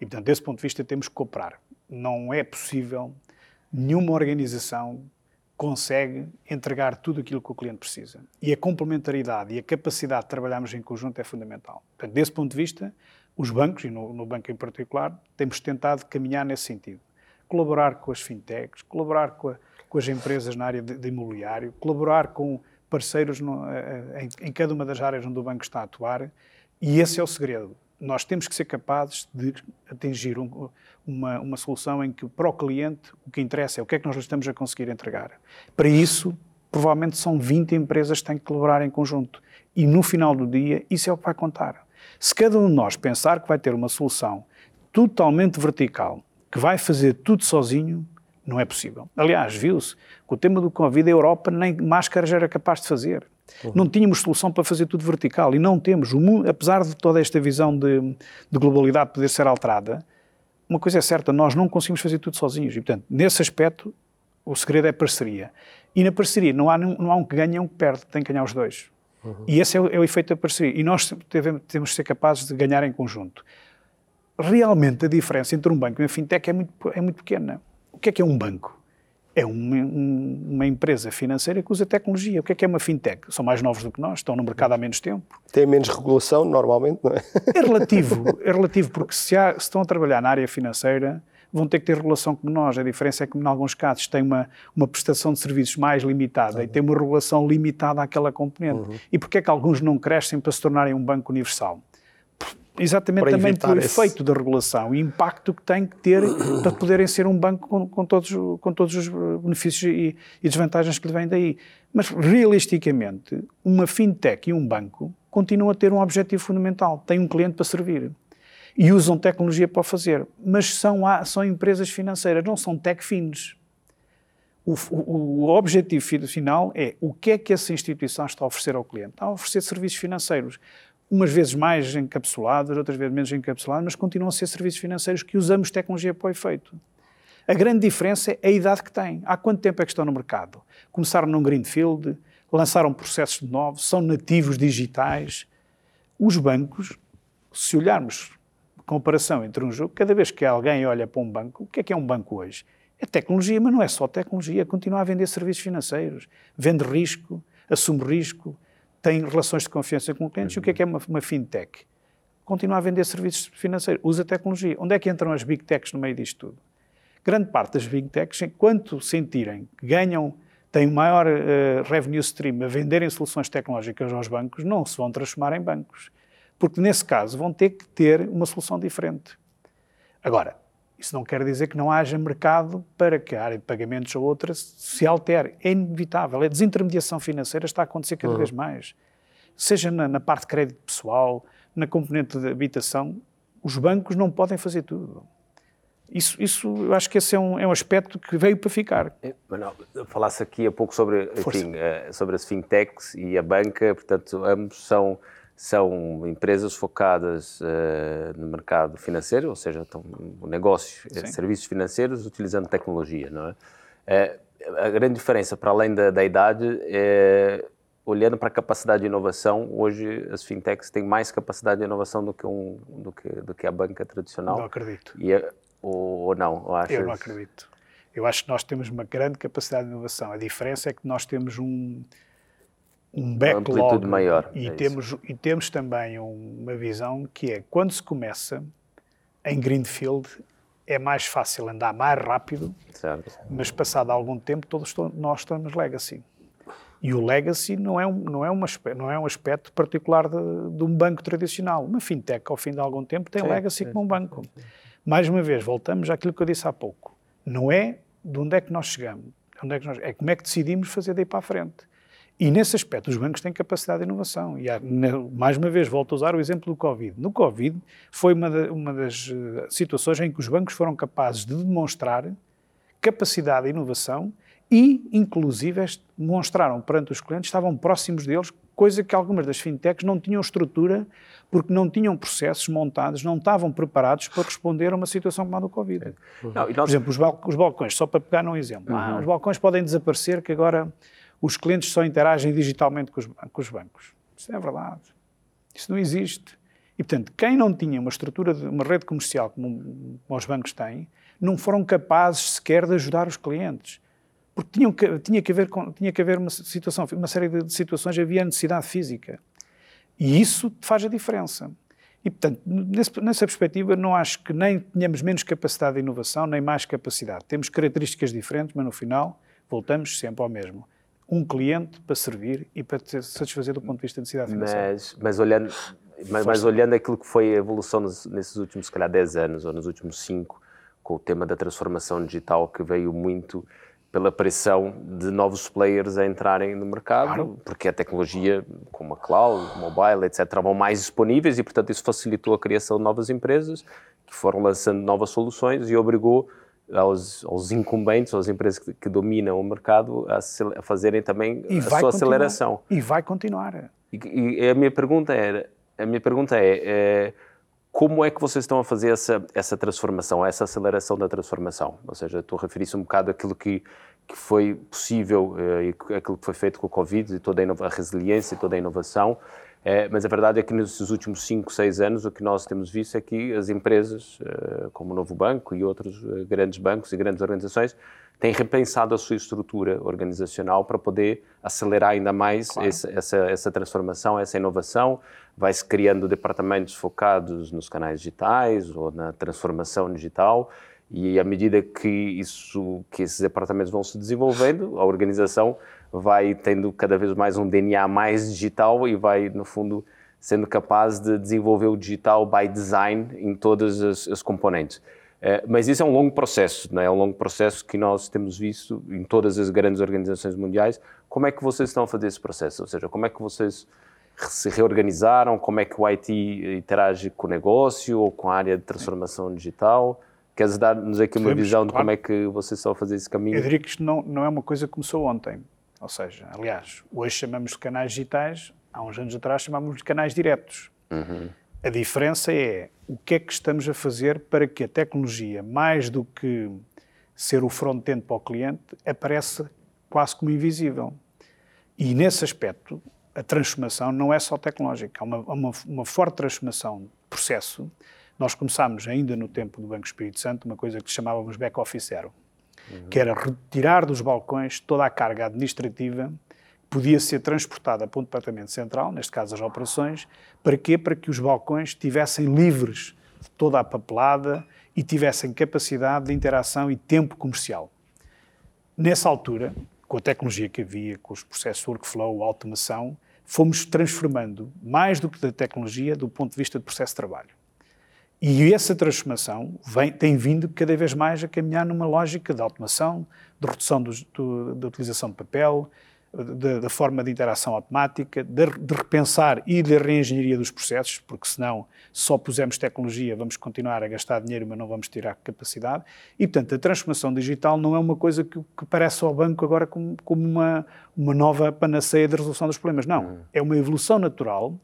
[SPEAKER 4] E, portanto, desse ponto de vista, temos que cooperar. Não é possível nenhuma organização consegue entregar tudo aquilo que o cliente precisa. E a complementaridade e a capacidade de trabalharmos em conjunto é fundamental. Portanto, desse ponto de vista, os bancos, e no, no banco em particular, temos tentado caminhar nesse sentido. Colaborar com as fintechs, colaborar com, a, com as empresas na área de, de imobiliário, colaborar com parceiros no, em, em cada uma das áreas onde o banco está a atuar, e esse é o segredo nós temos que ser capazes de atingir um, uma, uma solução em que, para o cliente, o que interessa é o que é que nós estamos a conseguir entregar. Para isso, provavelmente são 20 empresas que têm que colaborar em conjunto. E no final do dia, isso é o que vai contar. Se cada um de nós pensar que vai ter uma solução totalmente vertical, que vai fazer tudo sozinho, não é possível. Aliás, viu-se, com o tema do Covid, a Europa nem máscaras era capaz de fazer. Uhum. Não tínhamos solução para fazer tudo vertical e não temos. O mundo, apesar de toda esta visão de, de globalidade poder ser alterada, uma coisa é certa, nós não conseguimos fazer tudo sozinhos. E, portanto, nesse aspecto, o segredo é parceria. E na parceria não há, não há um que ganha e um que perde, tem que ganhar os dois. Uhum. E esse é o, é o, efeito da parceria. E nós temos de ser capazes de ganhar em conjunto. Realmente, a diferença entre um banco e uma fintech é muito, é muito pequena. O que é que é um banco? É uma, uma, empresa financeira que usa tecnologia. O que é que é uma fintech? São mais novos do que nós, estão no mercado há menos tempo.
[SPEAKER 3] Tem menos regulação, normalmente, não é?
[SPEAKER 4] É relativo, é relativo, porque se, há, se estão a trabalhar na área financeira, vão ter que ter regulação como nós. A diferença é que, em alguns casos, tem uma, uma prestação de serviços mais limitada uhum. e tem uma regulação limitada àquela componente. Uhum. E porquê é que alguns não crescem para se tornarem um banco universal? Exatamente,
[SPEAKER 3] Para
[SPEAKER 4] também pelo
[SPEAKER 3] esse-
[SPEAKER 4] efeito da regulação e impacto que tem que ter para poderem ser um banco com, com todos, com todos os benefícios e, e desvantagens que lhe vêm daí. Mas, realisticamente, uma fintech e um banco continuam a ter um objetivo fundamental: tem um cliente para servir. E usam tecnologia para o fazer. Mas são, são empresas financeiras, não são tech fins. O, o- o objetivo fi- final é o que é que essa instituição está a oferecer ao cliente. Está a oferecer serviços financeiros, umas vezes mais encapsulados, outras vezes menos encapsulados, mas continuam a ser serviços financeiros que usamos tecnologia para o efeito. A grande diferença é a idade que têm. Há quanto tempo é que estão no mercado? Começaram num greenfield, lançaram processos novos, são nativos digitais. Os bancos, se olharmos comparação entre um jogo, cada vez que alguém olha para um banco, o que é que é um banco hoje? É tecnologia, mas não é só tecnologia, continua a vender serviços financeiros, vende risco, assume risco, tem relações de confiança com clientes. E o que é que é uma, uma fintech? Continua a vender serviços financeiros, usa tecnologia. Onde é que entram as big techs no meio disto tudo? Grande parte das big techs, enquanto sentirem que ganham, têm maior eh, revenue stream a venderem soluções tecnológicas aos bancos, não se vão transformar em bancos. Porque nesse caso vão ter que ter uma solução diferente. Agora, isso não quer dizer que não haja mercado para que a área de pagamentos ou outra se altere. É inevitável. A desintermediação financeira está a acontecer cada vez mais. Seja na, na parte de crédito pessoal, na componente de habitação, os bancos não podem fazer tudo. Isso, isso eu acho que esse é um, é um aspecto que veio para ficar.
[SPEAKER 2] Manuel, falasse aqui há pouco sobre, enfim, eh, sobre as fintechs e a banca, portanto, ambos são, são empresas focadas eh, no mercado financeiro, ou seja, estão no negócio, eh, serviços financeiros utilizando tecnologia, não é? Eh, a grande diferença, para além da, da idade, é olhando para a capacidade de inovação, hoje as fintechs têm mais capacidade de inovação do que, um, do que, do que a banca tradicional.
[SPEAKER 4] Não acredito.
[SPEAKER 2] E é- ou, ou não? Ou achas-
[SPEAKER 4] Eu não acredito. Eu acho que nós temos uma grande capacidade de inovação. A diferença é que nós temos um, um backlog
[SPEAKER 2] maior,
[SPEAKER 4] e,
[SPEAKER 2] é
[SPEAKER 4] temos, e temos também um- uma visão que é quando se começa em Greenfield é mais fácil andar mais rápido,
[SPEAKER 2] Certo.
[SPEAKER 4] mas passado algum tempo todos nós estamos legacy. E o legacy não é um, não é uma, aspe- não é um aspecto particular de, de um banco tradicional. Uma fintech, ao fim de algum tempo, tem legacy como um banco. Mais uma vez, voltamos àquilo que eu disse há pouco. Não é de onde é que nós chegamos, onde é, que nós, é como é que decidimos fazer daí para a frente. E nesse aspecto, os bancos têm capacidade de inovação. E, há- mais uma vez, volto a usar o exemplo do Covid. No Covid, foi uma, da- uma das eh, situações em que os bancos foram capazes de demonstrar capacidade de inovação e, inclusive, demonstraram perante os clientes, estavam próximos deles, coisa que algumas das fintechs não tinham estrutura, porque não tinham processos montados, não estavam preparados para responder a uma situação como a do Covid.
[SPEAKER 2] Não, e
[SPEAKER 4] Por
[SPEAKER 2] nós,
[SPEAKER 4] exemplo, os, bal- os balcões, só para pegar num exemplo, ah, os balcões podem desaparecer que agora os clientes só interagem digitalmente com os, bancos. Isso não é verdade. Isso não existe. E, portanto, quem não tinha uma estrutura, de, uma rede comercial como, como os bancos têm, não foram capazes sequer de ajudar os clientes. Porque tinham que, tinha, que haver, tinha que haver uma situação, uma série de situações, havia necessidade física. E isso faz a diferença. E, portanto, nesse- nessa perspectiva, não acho que nem tenhamos menos capacidade de inovação, nem mais capacidade. Temos características diferentes, mas no final voltamos sempre ao mesmo. Um cliente para servir e para te satisfazer do ponto de vista da necessidade financeira.
[SPEAKER 2] mas, mas olhando, mas, mas olhando aquilo que foi a evolução nos- nesses últimos, se calhar, 10 anos ou nos últimos 5, com o tema da transformação digital que veio muito pela pressão de novos players a entrarem no mercado, porque a tecnologia, como a cloud, mobile, etc., estavam mais disponíveis e, portanto, isso facilitou a criação de novas empresas que foram lançando novas soluções e obrigou aos, aos incumbentes, às empresas que, que dominam o mercado, a, a fazerem também
[SPEAKER 4] E
[SPEAKER 2] a sua
[SPEAKER 4] continuar.
[SPEAKER 2] aceleração.
[SPEAKER 4] E vai continuar.
[SPEAKER 2] E, e a minha pergunta era, a minha pergunta é, é, como é que vocês estão a fazer essa essa transformação, essa aceleração da transformação? Ou seja, tu referiste um bocado aquilo que que foi possível eh, e aquilo que foi feito com o Covid e toda a, a resiliência e toda a inovação, eh, mas a verdade é que nesses últimos 5, 6 anos o que nós temos visto é que as empresas, eh, como o Novo Banco e outros eh, grandes bancos e grandes organizações, têm repensado a sua estrutura organizacional para poder acelerar ainda mais esse- essa, essa transformação, essa inovação. Vai-se criando departamentos focados nos canais digitais ou na transformação digital. E à medida que isso, que esses departamentos vão se desenvolvendo, a organização vai tendo cada vez mais um DNA mais digital e vai, no fundo, sendo capaz de desenvolver o digital by design em todas as, as componentes. Uh, mas isso é um longo processo, não é? é um longo processo que nós temos visto em todas as grandes organizações mundiais. Como é que vocês estão a fazer esse processo? Ou seja, como é que vocês se reorganizaram? Como é que o IT interage com o negócio ou com a área de transformação digital? Queres dar-nos aqui uma visão de claro. como é que vocês estão a fazer esse caminho?
[SPEAKER 4] Eu diria que isto não, não é uma coisa que começou ontem. Ou seja, aliás, hoje chamamos de canais digitais, há uns anos atrás chamávamos de canais diretos. Uhum. A diferença é o que é que estamos a fazer para que a tecnologia, mais do que ser o front-end para o cliente, apareça quase como invisível. E nesse aspecto, a transformação não é só tecnológica, há uma, uma, uma forte transformação de processo. Nós começámos ainda no tempo do Banco Espírito Santo uma coisa que chamávamos back-office zero uhum. que era retirar dos balcões toda a carga administrativa podia ser transportada para um departamento central, neste caso as operações, para quê? Para que os balcões estivessem livres de toda a papelada e tivessem capacidade de interação e tempo comercial. Nessa altura, com a tecnologia que havia, com os processos workflow, automação, fomos transformando mais do que da tecnologia do ponto de vista de processo de trabalho. E essa transformação vem, tem vindo cada vez mais a caminhar numa lógica de automação, de redução do, do, da utilização de papel, da forma de interação automática, de, de, repensar e de reengenharia dos processos, porque senão só pusemos tecnologia, vamos continuar a gastar dinheiro, mas não vamos tirar capacidade. E, portanto, a transformação digital não é uma coisa que, que parece ao banco agora como, como uma, uma nova panaceia de resolução dos problemas. Não, uhum. é uma evolução natural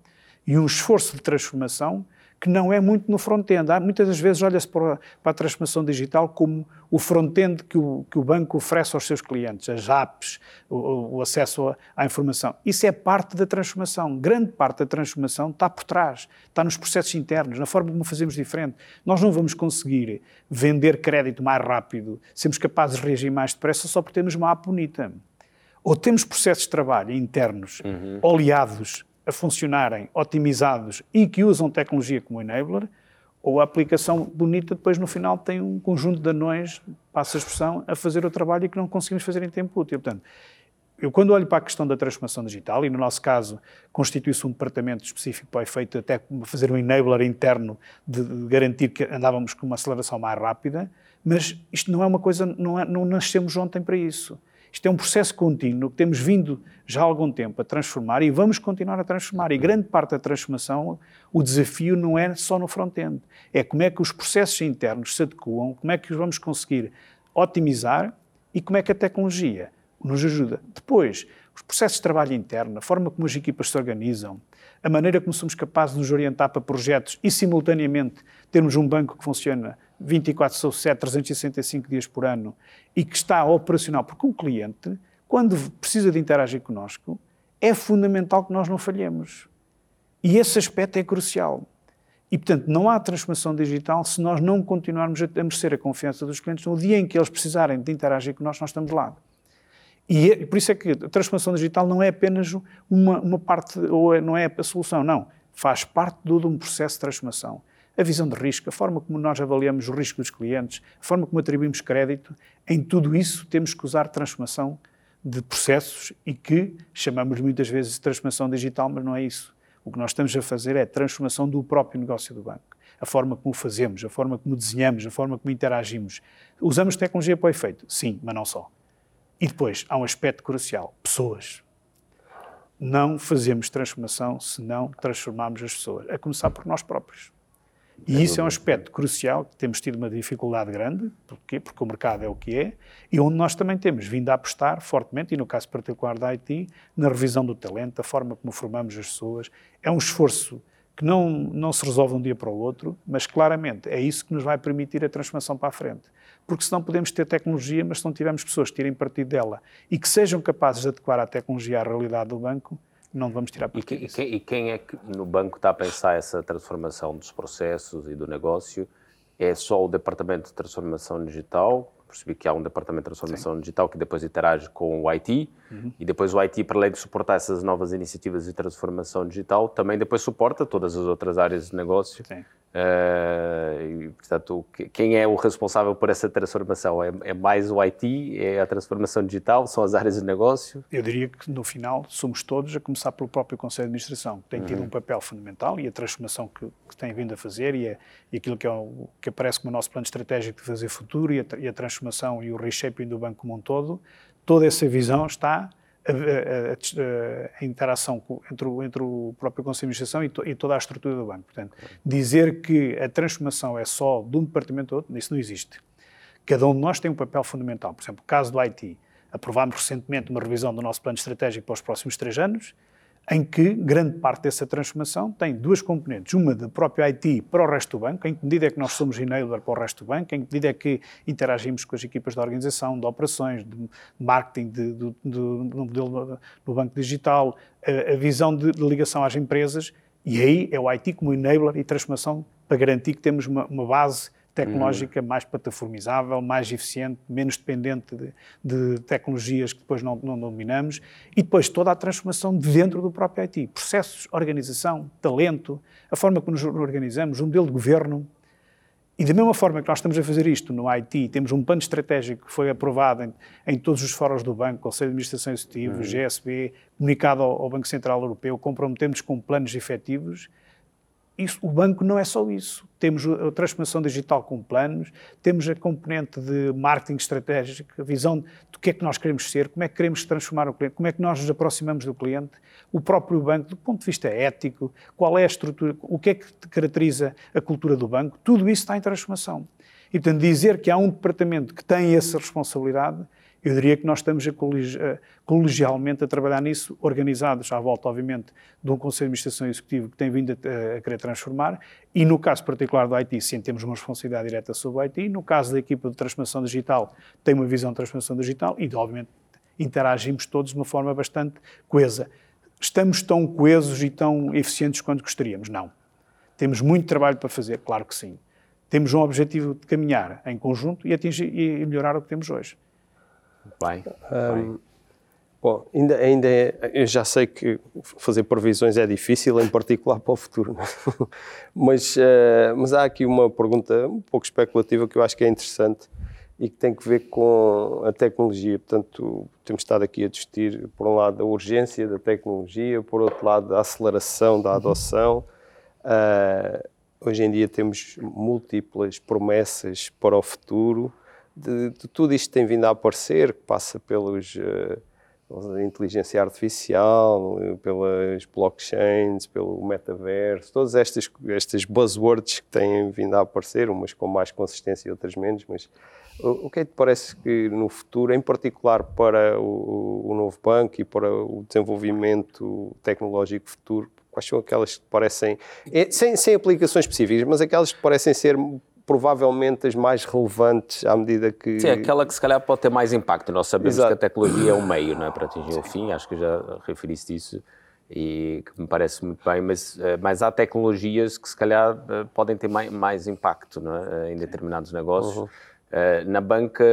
[SPEAKER 4] e um esforço de transformação que não é muito no front-end. Muitas das vezes olha-se para, para, a transformação digital como o front-end que o, que o banco oferece aos seus clientes, as apps, o, o acesso à informação. Isso é parte da transformação. Grande parte da transformação está por trás, está nos processos internos, na forma como fazemos diferente. Nós não vamos conseguir vender crédito mais rápido, sermos capazes de reagir mais depressa só porque temos uma app bonita. Ou temos processos de trabalho internos uhum. oleados a funcionarem otimizados e que usam tecnologia como enabler, ou a aplicação bonita depois no final tem um conjunto de anões, passa a expressão, a fazer o trabalho e que não conseguimos fazer em tempo útil. Portanto, eu quando olho para a questão da transformação digital, e no nosso caso constitui-se um departamento específico para o efeito até fazer um enabler interno de, de, garantir que andávamos com uma aceleração mais rápida, mas isto não é uma coisa, não, é, não nascemos ontem para isso. Isto é um processo contínuo que temos vindo já há algum tempo a transformar e vamos continuar a transformar. E grande parte da transformação, o desafio não é só no front-end, é como é que os processos internos se adequam, como é que os vamos conseguir otimizar e como é que a tecnologia nos ajuda. Depois, os processos de trabalho interno, a forma como as equipas se organizam, a maneira como somos capazes de nos orientar para projetos e, simultaneamente, termos um banco que funciona 24 sobre 7, 365 dias por ano e que está operacional, porque o cliente, quando precisa de interagir connosco, é fundamental que nós não falhemos. E esse aspecto é crucial. E, portanto, não há transformação digital se nós não continuarmos a merecer a confiança dos clientes no dia em que eles precisarem de interagir connosco, nós estamos lá. E é, por isso é que a transformação digital não é apenas uma, uma parte, ou é, não é a solução, não. Faz parte de um processo de transformação a visão de risco, a forma como nós avaliamos o risco dos clientes, a forma como atribuímos crédito, em tudo isso temos que usar transformação de processos e que chamamos muitas vezes de transformação digital, mas não é isso. O que nós estamos a fazer é a transformação do próprio negócio do banco. A forma como fazemos, a forma como desenhamos, a forma como interagimos. Usamos tecnologia para o efeito? Sim, mas não só. E depois há um aspecto crucial: pessoas. Não fazemos transformação se não transformarmos as pessoas, a começar por nós próprios. E isso é um aspecto crucial, que temos tido uma dificuldade grande, porquê? porque o mercado é o que é, e onde nós também temos vindo a apostar fortemente, e no caso particular da IT, na revisão do talento, a forma como formamos as pessoas. É um esforço que não, não se resolve de um dia para o outro, mas claramente é isso que nos vai permitir a transformação para a frente. Porque senão podemos ter tecnologia, mas se não tivermos pessoas que tirem partido dela e que sejam capazes de adequar a tecnologia à realidade do banco, não vamos tirar
[SPEAKER 2] e, e, quem, e quem é que no banco está a pensar essa transformação dos processos e do negócio? É só o departamento de transformação digital? Percebi que há um departamento de transformação Sim. digital que depois interage com o IT uhum. e depois o IT, para além de suportar essas novas iniciativas de transformação digital, também depois suporta todas as outras áreas de negócio. Sim. Uh, e, portanto, quem é o responsável por essa transformação? É, é, mais o IT? É a transformação digital? São as áreas de negócio?
[SPEAKER 4] Eu diria que, no final, somos todos, a começar pelo próprio Conselho de Administração, que tem tido uhum. um papel fundamental e a transformação que, que tem vindo a fazer e, é, e aquilo que, é o, que aparece como o nosso plano estratégico de fazer futuro e a, e a transformação e o reshaping do banco como um todo, toda essa visão está a, a, a, interação entre o, entre o, próprio Conselho de Administração e, to, e, toda a estrutura do banco. Portanto, dizer que a transformação é só de um departamento ou outro, isso não existe. Cada um de nós tem um papel fundamental. Por exemplo, o caso do IT. Aprovámos recentemente uma revisão do nosso plano estratégico para os próximos três anos, em que grande parte dessa transformação tem duas componentes. Uma da própria IT para o resto do banco, em que medida é que nós somos enabler para o resto do banco, em que medida é que interagimos com as equipas de organização, de operações, de marketing, de, de, de, do modelo do banco digital, a, a visão de, de, ligação às empresas, e aí é o IT como enabler e transformação para garantir que temos uma, uma base tecnológica mais plataformizável, mais eficiente, menos dependente de, de tecnologias que depois não, não, dominamos, e depois toda a transformação de dentro do próprio IT. Processos, organização, talento, a forma como nos organizamos, o modelo de governo. E da mesma forma que nós estamos a fazer isto no IT, temos um plano estratégico que foi aprovado em, em todos os fóruns do Banco, Conselho de Administração Executivo, uhum. GSB, comunicado ao, ao Banco Central Europeu, comprometemos com planos efetivos, isso, o banco não é só isso. Temos a transformação digital com planos, temos a componente de marketing estratégico, a visão do que é que nós queremos ser, como é que queremos transformar o cliente, como é que nós nos aproximamos do cliente, o próprio banco, do ponto de vista ético, qual é a estrutura, o que é que caracteriza a cultura do banco, tudo isso está em transformação. E, portanto, dizer que há um departamento que tem essa responsabilidade eu diria que nós estamos a colegialmente a trabalhar nisso, organizados à volta, obviamente, de um Conselho de Administração Executivo que tem vindo a, a querer transformar, e no caso particular do IT, sim, temos uma responsabilidade direta sobre o IT, no caso da equipa de transformação digital, tem uma visão de transformação digital e, obviamente, interagimos todos de uma forma bastante coesa. Estamos tão coesos e tão eficientes quanto gostaríamos? Não. Temos muito trabalho para fazer, claro que sim. Temos um objetivo de caminhar em conjunto e atingir e melhorar o que temos hoje.
[SPEAKER 2] Bem, um,
[SPEAKER 3] Bom, ainda, ainda é, eu já sei que fazer previsões é difícil, em particular para o futuro, é? mas, uh, mas há aqui uma pergunta um pouco especulativa que eu acho que é interessante e que tem que ver com a tecnologia. Portanto, temos estado aqui a discutir, por um lado, a urgência da tecnologia, por outro lado, a aceleração da adoção. Uh, hoje em dia temos múltiplas promessas para o futuro de, de, tudo isto tem vindo a aparecer, que passa pelos uh, inteligência artificial, pelas blockchains, pelo metaverso, todas estas, estas buzzwords que têm vindo a aparecer, umas com mais consistência e outras menos, mas o, o que é que te parece que no futuro, em particular para o, o novo banco e para o desenvolvimento tecnológico futuro, quais são aquelas que parecem, é, sem, sem aplicações específicas, mas aquelas que parecem ser provavelmente as mais relevantes à medida que.
[SPEAKER 2] Sim, aquela que se calhar pode ter mais impacto. Nós sabemos Exato. que a tecnologia é um meio não é, para atingir o fim, acho que já referiste isso e que me parece muito bem, mas, eh, mas há tecnologias que se calhar eh, podem ter mais, mais impacto é, em determinados negócios. Uhum. Na banca,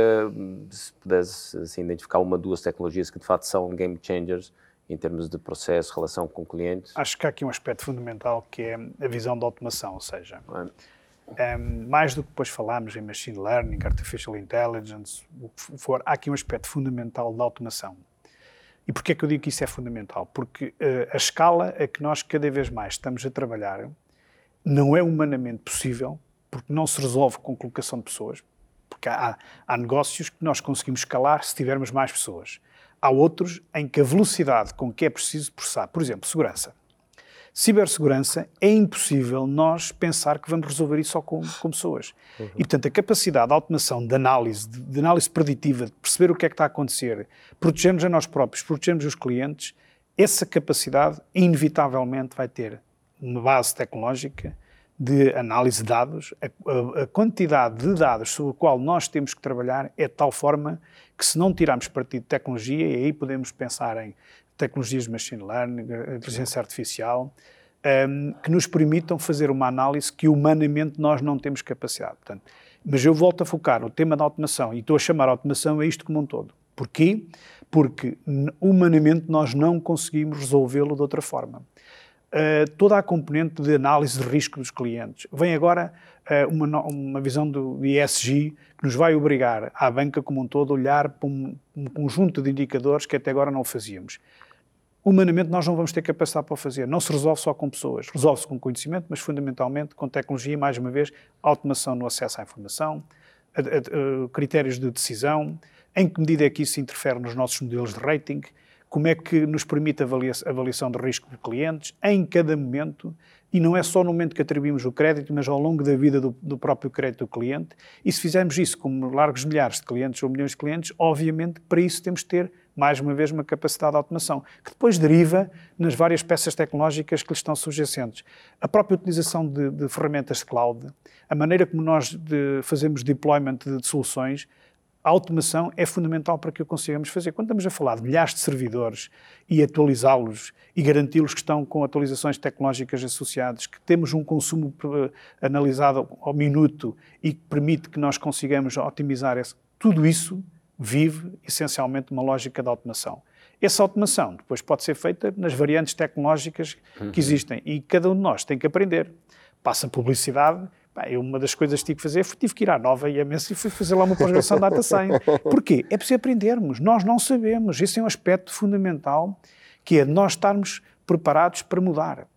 [SPEAKER 2] se pudesse assim, identificar uma, duas tecnologias que de facto são game changers em termos de processo, relação com clientes?
[SPEAKER 4] Acho que há aqui um aspecto fundamental que é a visão da automação, ou seja, é um, mais do que depois falámos em machine learning, artificial intelligence, o que for, há aqui um aspecto fundamental da automação. E porquê é que eu digo que isso é fundamental? Porque uh, a escala a que nós cada vez mais estamos a trabalhar não é humanamente possível, porque não se resolve com colocação de pessoas, porque há, há negócios que nós conseguimos escalar se tivermos mais pessoas. Há outros em que a velocidade com que é preciso processar, por exemplo, segurança Cibersegurança é impossível nós pensar que vamos resolver isso só com, com pessoas. Uhum. E, portanto, a capacidade de automação, de análise, de, de, análise preditiva, de perceber o que é que está a acontecer, protegermos a nós próprios, protegermos os clientes, essa capacidade, inevitavelmente, vai ter uma base tecnológica de análise de dados. A, a, a quantidade de dados sobre a qual nós temos que trabalhar é de tal forma que, se não tirarmos partido de tecnologia, e aí podemos pensar em tecnologias de machine learning, inteligência artificial, um, que nos permitam fazer uma análise que humanamente nós não temos capacidade. Portanto, mas eu volto a focar o tema da automação e estou a chamar a automação a isto como um todo. Porquê? Porque humanamente nós não conseguimos resolvê-lo de outra forma. uh, toda a componente de análise de risco dos clientes. Vem agora uh, uma, uma visão do ESG que nos vai obrigar à banca como um todo a olhar para um, um conjunto de indicadores que até agora não fazíamos humanamente nós não vamos ter capacidade para o fazer. Não se resolve só com pessoas, resolve-se com conhecimento, mas fundamentalmente com tecnologia mais uma vez, automação no acesso à informação, a, a, a, critérios de decisão, em que medida é que isso interfere nos nossos modelos de rating, como é que nos permite a avaliação de risco de clientes em cada momento, e não é só no momento que atribuímos o crédito, mas ao longo da vida do, do próprio crédito do cliente. E se fizermos isso com largos milhares de clientes ou milhões de clientes, obviamente para isso temos de ter mais uma vez, uma capacidade de automação, que depois deriva nas várias peças tecnológicas que lhe estão subjacentes. A própria utilização de, de ferramentas de cloud, a maneira como nós de, fazemos deployment de, de, soluções, a automação é fundamental para que o consigamos fazer. Quando estamos a falar de milhares de servidores e atualizá-los e garanti-los que estão com atualizações tecnológicas associadas, que temos um consumo eh, analisado ao minuto e que permite que nós consigamos otimizar esse, tudo isso vive essencialmente uma lógica de automação. Essa automação depois pode ser feita nas variantes tecnológicas uhum. que existem e cada um de nós tem que aprender. Passa publicidade. eu, uma das coisas que tive que fazer foi tive que ir à nova IMS e fui fazer lá uma pós-graduação de Data Science. Porquê? É preciso aprendermos. Nós não sabemos. Esse é um aspecto fundamental que é nós estarmos preparados para mudar.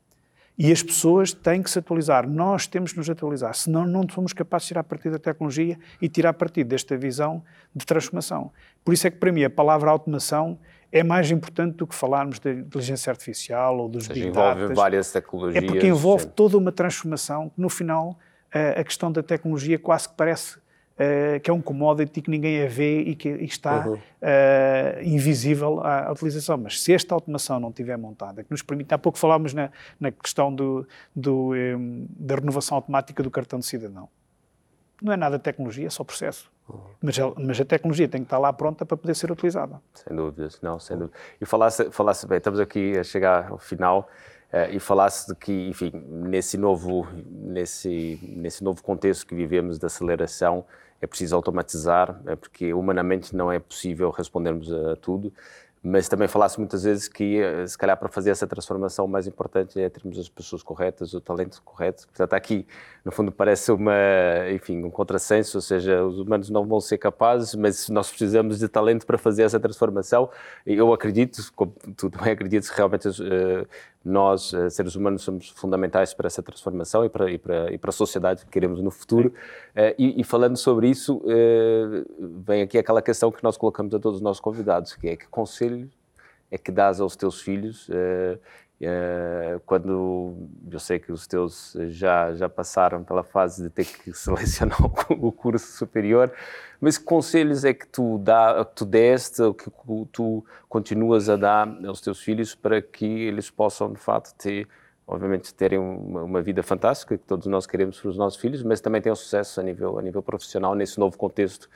[SPEAKER 4] E as pessoas têm que se atualizar. Nós temos de nos atualizar, senão não somos capazes de tirar partido da tecnologia e tirar partido desta visão de transformação. Por isso é que, para mim, a palavra automação é mais importante do que falarmos de inteligência artificial ou dos
[SPEAKER 2] seja, big data. envolve várias tecnologias.
[SPEAKER 4] É porque envolve sim. toda uma transformação que, no final, a questão da tecnologia quase que parece uh, que é um commodity que ninguém a vê e que está uhum. uh, invisível à, à, utilização. Mas se esta automação não estiver montada, que nos permite, há pouco falámos na, na questão do, do, um, da renovação automática do cartão de cidadão. Não é nada tecnologia, é só processo. Uhum. Mas, a, mas a tecnologia tem que estar lá pronta para poder ser utilizada.
[SPEAKER 2] Sem dúvidas, não, sem dúvida. E falasse, falasse bem, estamos aqui a chegar ao final. Uh, e falasse de que, enfim, nesse novo, nesse, nesse novo contexto que vivemos de aceleração, é preciso automatizar, é porque humanamente não é possível respondermos a tudo mas também falasse muitas vezes que, eh, se calhar, para fazer essa transformação, o mais importante é termos as pessoas corretas, o talento correto. Portanto, aqui, no fundo, parece uma, enfim, um contrassenso, ou seja, os humanos não vão ser capazes, mas nós precisamos de talento para fazer essa transformação. Eu acredito, como tu também acreditas, realmente uh, nós, uh, seres humanos, somos fundamentais para essa transformação e para, e para, e para a sociedade que queremos no futuro. Uh, e, e, falando sobre isso, vem aqui aquela questão que nós colocamos a todos os nossos convidados, que é que conselho é que dás aos teus filhos uh, quando eu sei que os teus já já passaram pela fase de ter que selecionar o curso superior, mas que conselhos é que tu dá, que tu deste que tu continuas a dar aos teus filhos para que eles possam de fato ter obviamente terem uma, uma, vida fantástica que todos nós queremos para os nossos filhos, mas também tenham sucesso a nível a nível profissional nesse novo contexto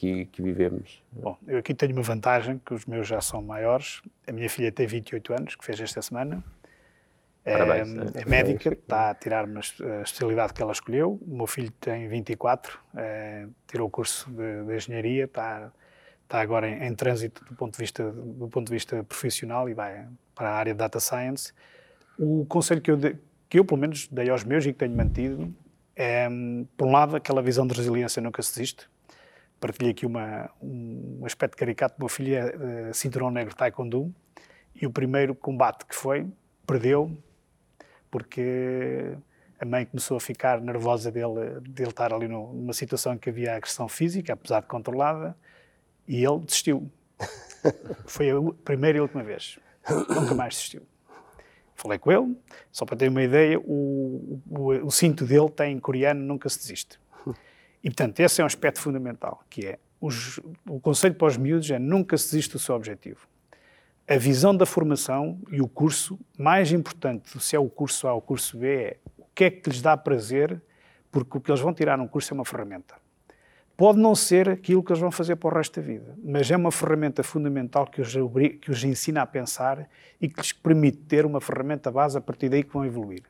[SPEAKER 2] que, que, vivemos.
[SPEAKER 4] Bom, eu aqui tenho uma vantagem, que os meus já são maiores. A minha filha tem 28 anos, que fez esta semana.
[SPEAKER 2] Parabéns,
[SPEAKER 4] é, é médica, está a tirar uma especialidade que ela escolheu. O meu filho tem 24, é, tirou o curso de, de engenharia, está, está agora em, em, trânsito do ponto, de vista, do ponto de vista profissional e vai para a área de data science. O conselho que eu, de, que eu, pelo menos, dei aos meus e que tenho mantido é, por um lado, aquela visão de resiliência nunca se desiste partilhei aqui uma, um aspecto caricato. Meu filho é uh, cinturão negro taekwondo e o primeiro combate que foi, perdeu, porque a mãe começou a ficar nervosa dele, dele estar ali no, numa situação em que havia agressão física, apesar de controlada, e ele desistiu. foi a primeira e última vez. Nunca mais desistiu. Falei com ele, só para ter uma ideia, o, o, o cinto dele tem em coreano, nunca se desiste. E, portanto, esse é um aspecto fundamental, que é os, o conselho para os miúdos é nunca se desiste do seu objetivo. A visão da formação e o curso, mais importante se é o curso A ou o curso B, é o que é que lhes dá prazer, porque o que eles vão tirar num curso é uma ferramenta. Pode não ser aquilo que eles vão fazer para o resto da vida, mas é uma ferramenta fundamental que os, que os ensina a pensar e que lhes permite ter uma ferramenta base a partir daí que vão evoluir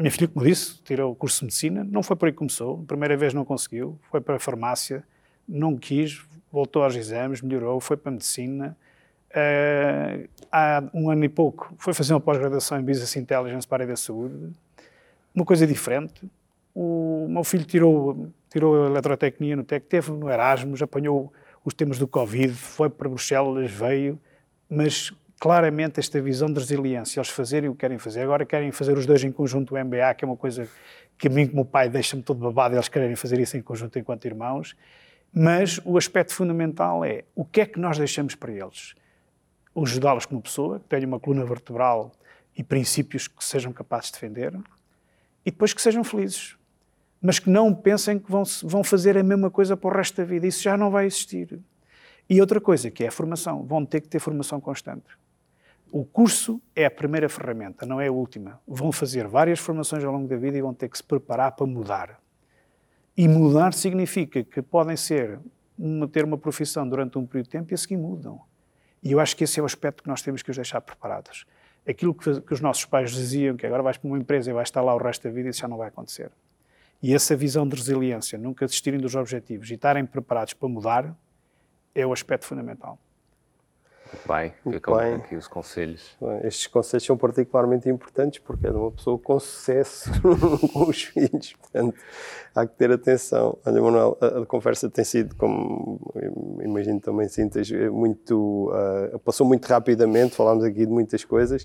[SPEAKER 4] minha filha, como disse, tirou o curso de medicina, não foi por aí que começou, primeira vez não conseguiu, foi para a farmácia, não quis, voltou aos exames, melhorou, foi para a medicina, uh, há um ano e pouco, foi fazer uma pós-graduação em Business Intelligence para a área da saúde. Uma coisa diferente. O meu filho tirou, tirou a eletrotecnia no TEC, teve no Erasmus, apanhou os temas do Covid, foi para Bruxelas, veio, mas claramente esta visão de resiliência, eles fazerem o que querem fazer. Agora querem fazer os dois em conjunto o MBA, que é uma coisa que a mim como pai deixa-me todo babado, eles querem fazer isso em conjunto enquanto irmãos. Mas o aspecto fundamental é o que é que nós deixamos para eles? Ajudá-los como pessoa, que tenham uma coluna vertebral e princípios que sejam capazes de defender, e depois que sejam felizes. Mas que não pensem que vão, vão fazer a mesma coisa para o resto da vida. Isso já não vai existir. E outra coisa, que é a formação. Vão ter que ter formação constante. O curso é a primeira ferramenta, não é a última. Vão fazer várias formações ao longo da vida e vão ter que se preparar para mudar. E mudar significa que podem ser uma, ter uma profissão durante um período de tempo e a seguir mudam. E eu acho que esse é o aspecto que nós temos que os deixar preparados. Aquilo que, que os nossos pais diziam, que agora vais para uma empresa e vais estar lá o resto da vida, isso já não vai acontecer. E essa visão de resiliência, nunca desistirem dos objetivos e estarem preparados para mudar, é o aspecto fundamental.
[SPEAKER 2] Bem, ficam bem. aqui os conselhos.
[SPEAKER 3] Estes conselhos são particularmente importantes porque é de uma pessoa com sucesso com os filhos, portanto há que ter atenção. Olha, Manuel, a, a conversa tem sido, como imagino também sintas, muito, uh, passou muito rapidamente, falámos aqui de muitas coisas.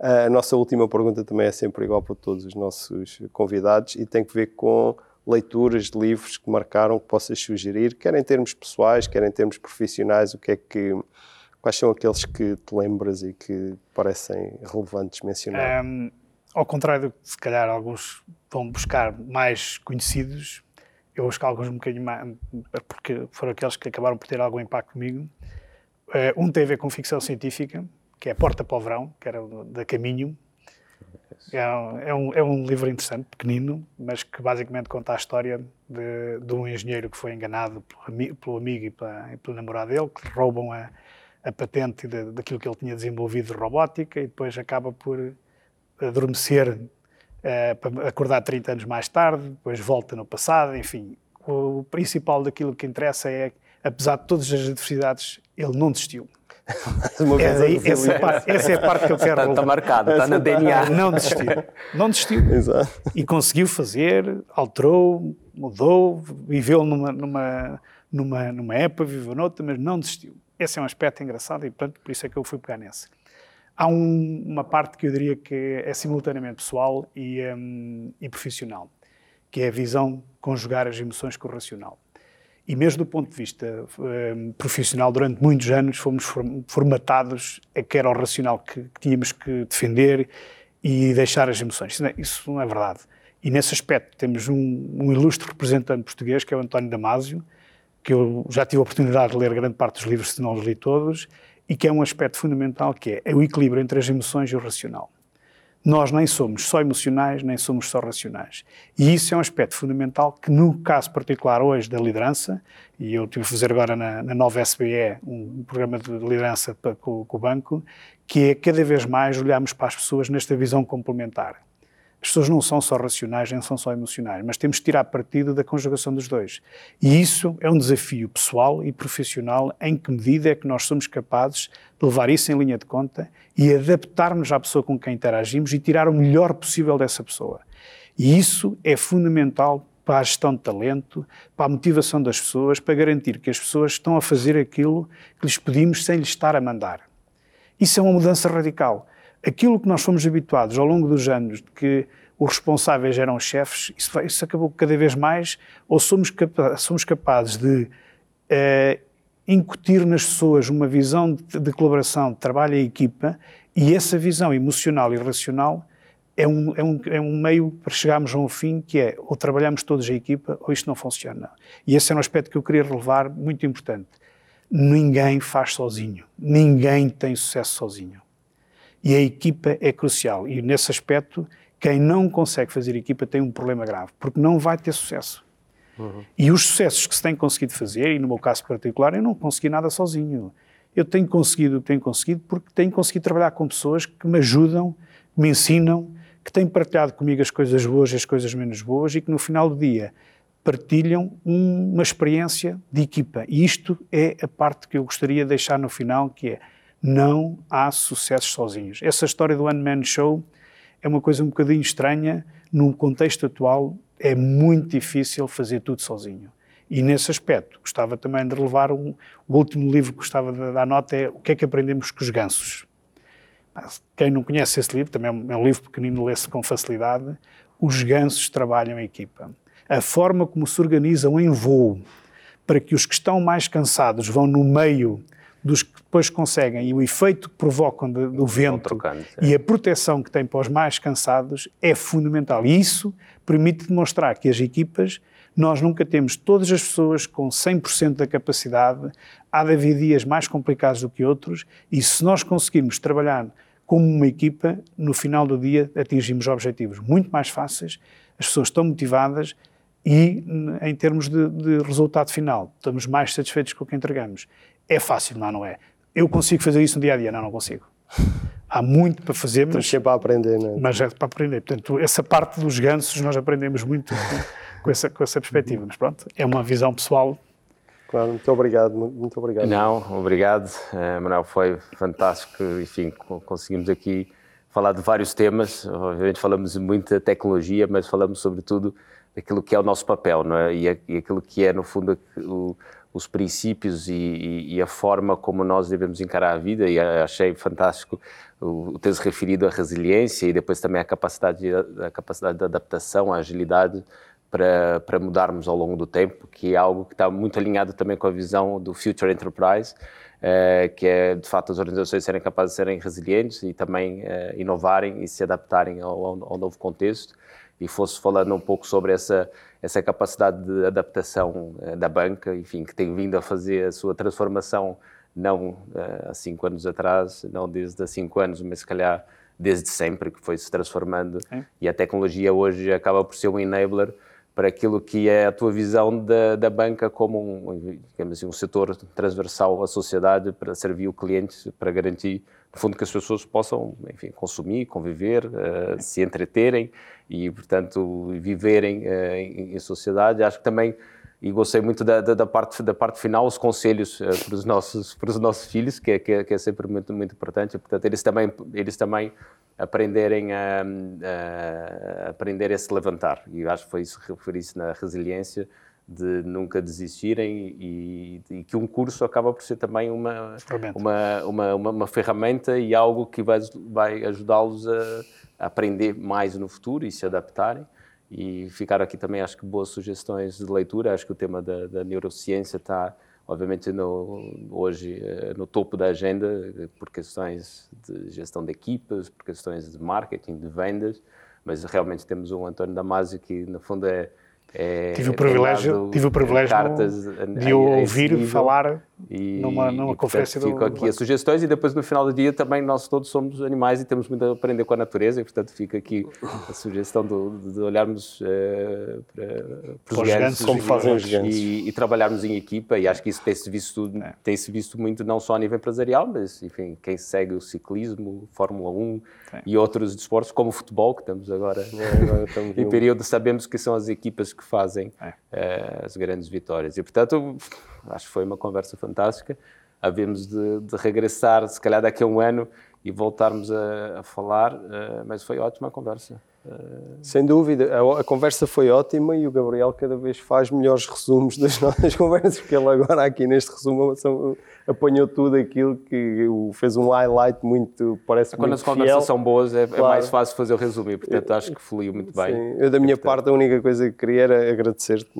[SPEAKER 3] Uh, a nossa última pergunta também é sempre igual para todos os nossos convidados e tem que ver com leituras de livros que marcaram, que possas sugerir, quer em termos pessoais, quer em termos profissionais, o que é que Quais são aqueles que te lembras e que parecem relevantes mencionar? Um,
[SPEAKER 4] ao contrário do que se calhar alguns vão buscar mais conhecidos, eu busco alguns um bocadinho mais, porque foram aqueles que acabaram por ter algum impacto comigo. Uh, um tem a ver com ficção científica, que é Porta para o Verão, que era da Caminho. É um, é, um, é um, livro interessante, pequenino, mas que basicamente conta a história de, de um engenheiro que foi enganado pelo, pelo amigo e pela, e pela namorada dele, que roubam a, a patente de, daquilo que ele tinha desenvolvido de robótica e depois acaba por adormecer uh, para acordar 30 anos mais tarde, depois volta no passado, enfim. O, o principal daquilo que interessa é, apesar de todas as adversidades, ele não desistiu. É daí, essa, parte, essa, é a parte que eu quero.
[SPEAKER 2] Está, está marcado, está na DNA.
[SPEAKER 4] Não desistiu. Não desistiu. Exato. E conseguiu fazer, alterou, mudou, viveu numa, numa, numa, numa época, viveu noutra, mas não desistiu. Esse é um aspecto engraçado e, portanto, por isso é que eu fui pegar nesse. Há um, uma parte que eu diria que é simultaneamente pessoal e, um, e profissional, que é a visão conjugar as emoções com o racional. E mesmo do ponto de vista um, profissional, durante muitos anos fomos formatados a que era o racional que, que tínhamos que defender e deixar as emoções. Isso não é, isso não é verdade. E nesse aspecto temos um, um, ilustre representante português, que é o António Damasio, que eu já tive a oportunidade de ler grande parte dos livros, se não os li todos, e que é um aspecto fundamental, que é o equilíbrio entre as emoções e o racional. Nós nem somos só emocionais, nem somos só racionais. E isso é um aspecto fundamental que, no caso particular hoje da liderança, e eu tive a fazer agora na, na nova SBE um, programa de liderança para, com, com o banco, que é cada vez mais olharmos para as pessoas nesta visão complementar. As pessoas não são só racionais, nem são só emocionais, mas temos que tirar partido da conjugação dos dois. E isso é um desafio pessoal e profissional em que medida é que nós somos capazes de levar isso em linha de conta e adaptarmos à pessoa com quem interagimos e tirar o melhor possível dessa pessoa. E isso é fundamental para a gestão de talento, para a motivação das pessoas, para garantir que as pessoas estão a fazer aquilo que lhes pedimos sem lhes estar a mandar. Isso é uma mudança radical aquilo que nós fomos habituados ao longo dos anos, de que os responsáveis eram chefes, isso, isso acabou cada vez mais, ou somos, capa somos capazes de uh, incutir nas pessoas uma visão de, de, colaboração, de trabalho em equipa, e essa visão emocional e racional é um, é, um, é um meio para chegarmos a um fim que é ou trabalhamos todos em equipa ou isto não funciona. E esse é um aspecto que eu queria relevar, muito importante. Ninguém faz sozinho. Ninguém tem sucesso sozinho. E a equipa é crucial. E nesse aspecto, quem não consegue fazer equipa tem um problema grave, porque não vai ter sucesso. Uhum. E os sucessos que se tem conseguido fazer, e no meu caso particular, eu não consegui nada sozinho. Eu tenho conseguido o que tenho conseguido porque tenho conseguido trabalhar com pessoas que me ajudam, que me ensinam, que têm partilhado comigo as coisas boas e as coisas menos boas e que no final do dia partilham uma experiência de equipa. E isto é a parte que eu gostaria de deixar no final, que é Não há sucessos sozinhos. Essa história do One Man Show é uma coisa um bocadinho estranha. No contexto atual, é muito difícil fazer tudo sozinho. E nesse aspecto, gostava também de relevar um, o último livro que gostava de dar nota é O que é que aprendemos com os gansos. Quem não conhece esse livro, também é um livro pequenino, lê-se com facilidade. Os gansos trabalham em equipa. A forma como se organizam em voo para que os que estão mais cansados vão no meio dos que depois conseguem e o efeito que provocam de, do vento trocando, e a proteção que têm para os mais cansados é fundamental. E isso permite demonstrar que as equipas, nós nunca temos todas as pessoas com 100% da capacidade, há de haver dias mais complicados do que outros, e se nós conseguirmos trabalhar como uma equipa, no final do dia atingimos objetivos muito mais fáceis, as pessoas estão motivadas e, em termos de, de resultado final, estamos mais satisfeitos com o que entregamos. É fácil, não, não é? Eu consigo fazer isso no dia a dia? Não, não consigo. Há muito para fazer,
[SPEAKER 3] mas. sempre a aprender, não é?
[SPEAKER 4] Mas é para aprender. Portanto, essa parte dos gansos nós aprendemos muito com, essa, com essa perspectiva. Mas pronto, é uma visão pessoal
[SPEAKER 3] Claro, muito obrigado, muito obrigado.
[SPEAKER 2] Não, obrigado, uh, Manuel, foi fantástico, enfim, conseguimos aqui falar de vários temas, obviamente falamos muito da tecnologia, mas falamos sobretudo daquilo que é o nosso papel, não é? E, aquilo que é, no fundo, o, os princípios e, e, e, a forma como nós devemos encarar a vida e achei fantástico o, ter-se referido à resiliência e depois também à capacidade de, capacidade de adaptação, a agilidade para, para mudarmos ao longo do tempo, que é algo que está muito alinhado também com a visão do Future Enterprise, eh, que é de facto as organizações serem capazes de serem resilientes e também eh, inovarem e se adaptarem ao, ao novo contexto. E fosse falando um pouco sobre essa essa capacidade de adaptação uh, da banca, enfim, que tem vindo a fazer a sua transformação não uh, há cinco anos atrás, não desde há cinco anos, mas se calhar desde sempre, que foi se transformando. É. E a tecnologia hoje acaba por ser um enabler para aquilo que é a tua visão da, da banca como um, digamos assim, um setor transversal à sociedade para servir o cliente, para garantir, no fundo, que as pessoas possam, enfim, consumir, conviver, uh, se entreterem e, portanto, viverem uh, em, em, sociedade. Acho que também, e gostei muito da, da, da parte, da parte final, os conselhos uh, para, os nossos, para os nossos filhos, que é, que é, que é sempre muito, muito importante. Portanto, eles também, eles também aprenderem a, a, aprender a se levantar. E acho que foi isso, referi-se na resiliência, de nunca desistirem e, e, que um curso acaba por ser também uma, uma, uma, uma, uma ferramenta e algo que vai, vai ajudá-los a, a, aprender mais no futuro e se adaptarem. E ficar aqui também, acho que boas sugestões de leitura. Acho que o tema da, da neurociência está obviamente no, hoje eh, no topo da agenda eh, por questões de gestão de equipas, por questões de marketing, de vendas, mas realmente temos um António Damasio que no fundo é é,
[SPEAKER 4] tive o privilégio, tive o privilégio de o ouvir falar e, numa, numa e, conferência
[SPEAKER 2] portanto, do... Fico aqui as sugestões e depois no final do dia também nós todos somos animais e temos muito a aprender com a natureza e portanto fica aqui a sugestão de, de olharmos uh, para, para os gansos,
[SPEAKER 3] como fazem os gansos
[SPEAKER 2] e, e, trabalharmos em equipa e acho que isso tem-se visto, é. tem -se visto muito não só a nível empresarial, mas enfim, quem segue o ciclismo, Fórmula 1 é. e outros desportos como o futebol que estamos agora, é, agora estamos em período, sabemos que são as equipas que fazem uh, as grandes vitórias e portanto acho que foi uma conversa fantástica. Havemos de, de regressar, se calhar daqui a um ano, e voltarmos a, a falar, uh, mas foi ótima a conversa.
[SPEAKER 3] Sem dúvida, a, a, conversa foi ótima e o Gabriel cada vez faz melhores resumos das nossas conversas, porque ele agora aqui neste resumo são, apanhou tudo aquilo que fez um highlight muito, parece
[SPEAKER 2] Quando
[SPEAKER 3] muito
[SPEAKER 2] as conversas são boas é, claro. é, mais fácil fazer o resumo e, portanto, acho que fluiu muito bem.
[SPEAKER 3] Sim. Eu, da minha parte, a única coisa que queria era agradecer-te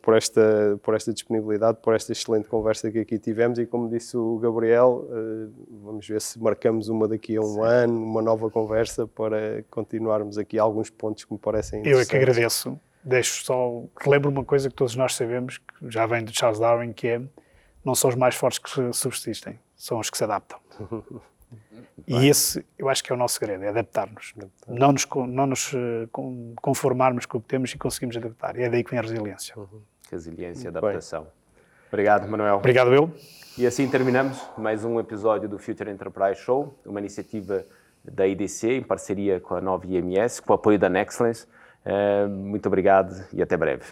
[SPEAKER 3] por esta, por esta disponibilidade, por esta excelente conversa que aqui tivemos e, como disse o Gabriel, eh, vamos ver se marcamos uma daqui a um Sim. ano, uma nova conversa para continuarmos aqui alguns pontos que me parecem
[SPEAKER 4] Eu é que agradeço. Deixo só, relembro uma coisa que todos nós sabemos, que já vem de Charles Darwin, que é não são os mais fortes que subsistem, são os que se adaptam. e esse, eu acho que é o nosso segredo, é adaptar-nos. Adaptar. Não nos, não nos eh, conformarmos com o que temos e conseguimos adaptar. E é daí que vem a resiliência. Uhum.
[SPEAKER 2] Resiliência e adaptação. Bem. Obrigado, Manuel.
[SPEAKER 4] Obrigado, eu.
[SPEAKER 2] E assim terminamos mais um episódio do Future Enterprise Show, uma iniciativa da IDC em parceria com a nova IMS, com o apoio da Nexcellence. Uh, muito obrigado e até breve.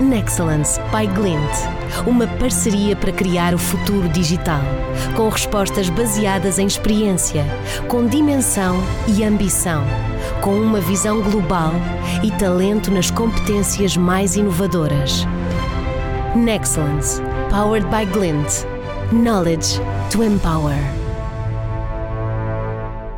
[SPEAKER 5] Nexcellence by Glint. Uma parceria para criar o futuro digital, com respostas baseadas em experiência, com dimensão e ambição, com uma visão global e talento nas competências mais inovadoras. Nexcellence, powered by Glint. Knowledge to empower.